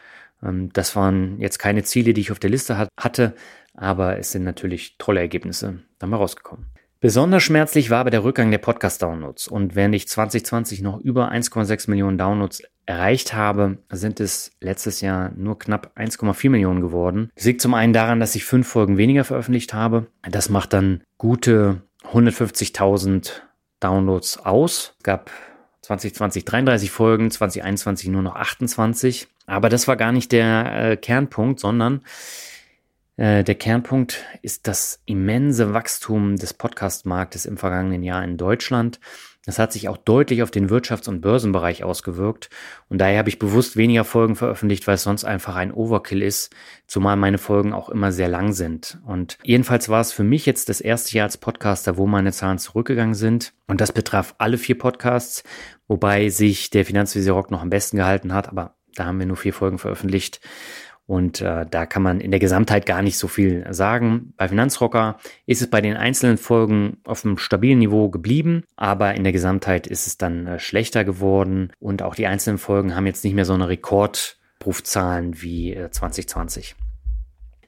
ähm, das waren jetzt keine Ziele, die ich auf der Liste hat, hatte, aber es sind natürlich tolle Ergebnisse dann mal rausgekommen. Besonders schmerzlich war aber der Rückgang der Podcast-Downloads. Und während ich 2020 noch über 1,6 Millionen Downloads erreicht habe, sind es letztes Jahr nur knapp 1,4 Millionen geworden. Das liegt zum einen daran, dass ich fünf Folgen weniger veröffentlicht habe. Das macht dann gute 150.000 Downloads aus. Es gab 2020 33 Folgen, 2021 nur noch 28. Aber das war gar nicht der äh, Kernpunkt, sondern äh, der Kernpunkt ist das immense Wachstum des Podcast-Marktes im vergangenen Jahr in Deutschland. Das hat sich auch deutlich auf den Wirtschafts- und Börsenbereich ausgewirkt. Und daher habe ich bewusst weniger Folgen veröffentlicht, weil es sonst einfach ein Overkill ist, zumal meine Folgen auch immer sehr lang sind. Und jedenfalls war es für mich jetzt das erste Jahr als Podcaster, wo meine Zahlen zurückgegangen sind. Und das betraf alle vier Podcasts, wobei sich der Finanzvisier Rock noch am besten gehalten hat. Aber da haben wir nur vier Folgen veröffentlicht. Und äh, da kann man in der Gesamtheit gar nicht so viel sagen. Bei Finanzrocker ist es bei den einzelnen Folgen auf einem stabilen Niveau geblieben, aber in der Gesamtheit ist es dann äh, schlechter geworden. Und auch die einzelnen Folgen haben jetzt nicht mehr so eine Rekordrufzahlen wie äh, 2020.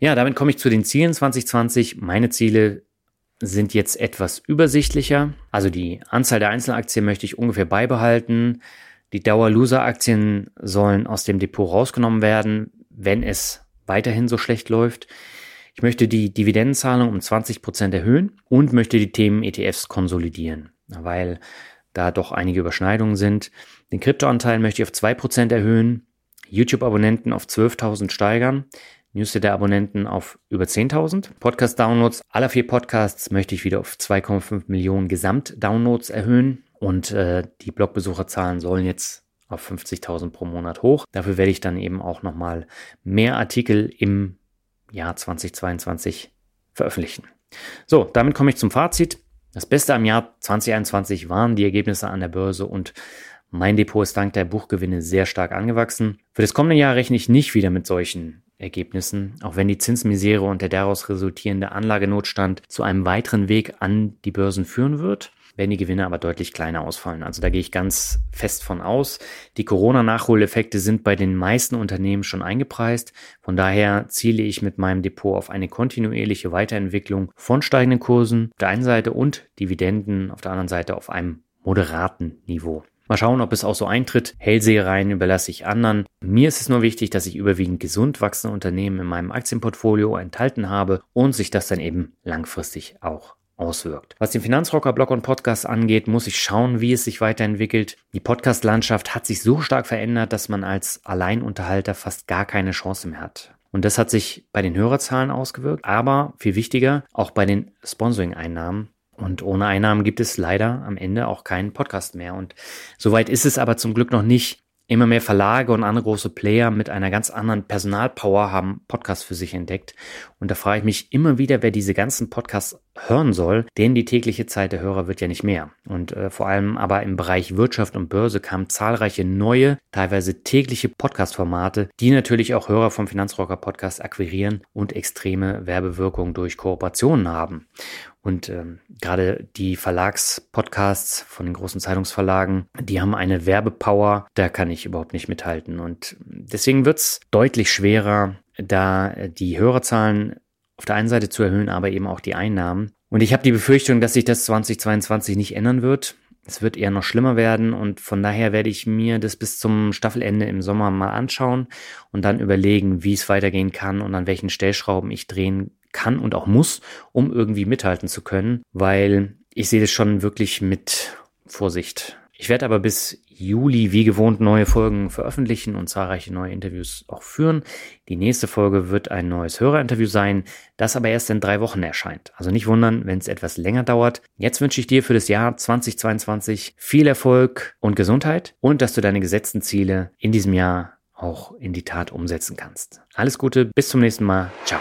Ja, damit komme ich zu den Zielen 2020. Meine Ziele sind jetzt etwas übersichtlicher. Also die Anzahl der Einzelaktien möchte ich ungefähr beibehalten. Die Dauer-Loser-Aktien sollen aus dem Depot rausgenommen werden wenn es weiterhin so schlecht läuft. Ich möchte die Dividendenzahlung um 20 Prozent erhöhen und möchte die Themen ETFs konsolidieren, weil da doch einige Überschneidungen sind. Den Kryptoanteil möchte ich auf 2 Prozent erhöhen, YouTube-Abonnenten auf 12.000 steigern, Newsletter-Abonnenten auf über 10.000. Podcast-Downloads aller vier Podcasts möchte ich wieder auf 2,5 Millionen Gesamt-Downloads erhöhen und äh, die Blogbesucherzahlen sollen jetzt auf 50.000 pro Monat hoch. Dafür werde ich dann eben auch nochmal mehr Artikel im Jahr 2022 veröffentlichen. So, damit komme ich zum Fazit. Das Beste am Jahr 2021 waren die Ergebnisse an der Börse und mein Depot ist dank der Buchgewinne sehr stark angewachsen. Für das kommende Jahr rechne ich nicht wieder mit solchen Ergebnissen, auch wenn die Zinsmisere und der daraus resultierende Anlagenotstand zu einem weiteren Weg an die Börsen führen wird werden die Gewinne aber deutlich kleiner ausfallen. Also da gehe ich ganz fest von aus. Die Corona-Nachholeffekte sind bei den meisten Unternehmen schon eingepreist. Von daher ziele ich mit meinem Depot auf eine kontinuierliche Weiterentwicklung von steigenden Kursen auf der einen Seite und Dividenden auf der anderen Seite auf einem moderaten Niveau. Mal schauen, ob es auch so eintritt. Hellsehereien überlasse ich anderen. Mir ist es nur wichtig, dass ich überwiegend gesund wachsende Unternehmen in meinem Aktienportfolio enthalten habe und sich das dann eben langfristig auch auswirkt. Was den Finanzrocker-Blog und Podcast angeht, muss ich schauen, wie es sich weiterentwickelt. Die Podcast-Landschaft hat sich so stark verändert, dass man als Alleinunterhalter fast gar keine Chance mehr hat. Und das hat sich bei den Hörerzahlen ausgewirkt, aber viel wichtiger, auch bei den Sponsoring-Einnahmen. Und ohne Einnahmen gibt es leider am Ende auch keinen Podcast mehr. Und soweit ist es aber zum Glück noch nicht. Immer mehr Verlage und andere große Player mit einer ganz anderen Personalpower haben Podcasts für sich entdeckt. Und da frage ich mich immer wieder, wer diese ganzen Podcasts hören soll, denn die tägliche Zeit der Hörer wird ja nicht mehr. Und äh, vor allem aber im Bereich Wirtschaft und Börse kamen zahlreiche neue, teilweise tägliche Podcast-Formate, die natürlich auch Hörer vom Finanzrocker Podcast akquirieren und extreme Werbewirkung durch Kooperationen haben. Und ähm, gerade die Verlagspodcasts von den großen Zeitungsverlagen, die haben eine Werbepower, da kann ich überhaupt nicht mithalten. Und deswegen wird's deutlich schwerer, da die Hörerzahlen auf der einen Seite zu erhöhen, aber eben auch die Einnahmen. Und ich habe die Befürchtung, dass sich das 2022 nicht ändern wird. Es wird eher noch schlimmer werden und von daher werde ich mir das bis zum Staffelende im Sommer mal anschauen und dann überlegen, wie es weitergehen kann und an welchen Stellschrauben ich drehen kann und auch muss, um irgendwie mithalten zu können, weil ich sehe das schon wirklich mit Vorsicht Ich werde aber bis Juli wie gewohnt neue Folgen veröffentlichen und zahlreiche neue Interviews auch führen. Die nächste Folge wird ein neues Hörerinterview sein, das aber erst in drei Wochen erscheint. Also nicht wundern, wenn es etwas länger dauert. Jetzt wünsche ich dir für das Jahr 2022 viel Erfolg und Gesundheit und dass du deine gesetzten Ziele in diesem Jahr auch in die Tat umsetzen kannst. Alles Gute, bis zum nächsten Mal. Ciao.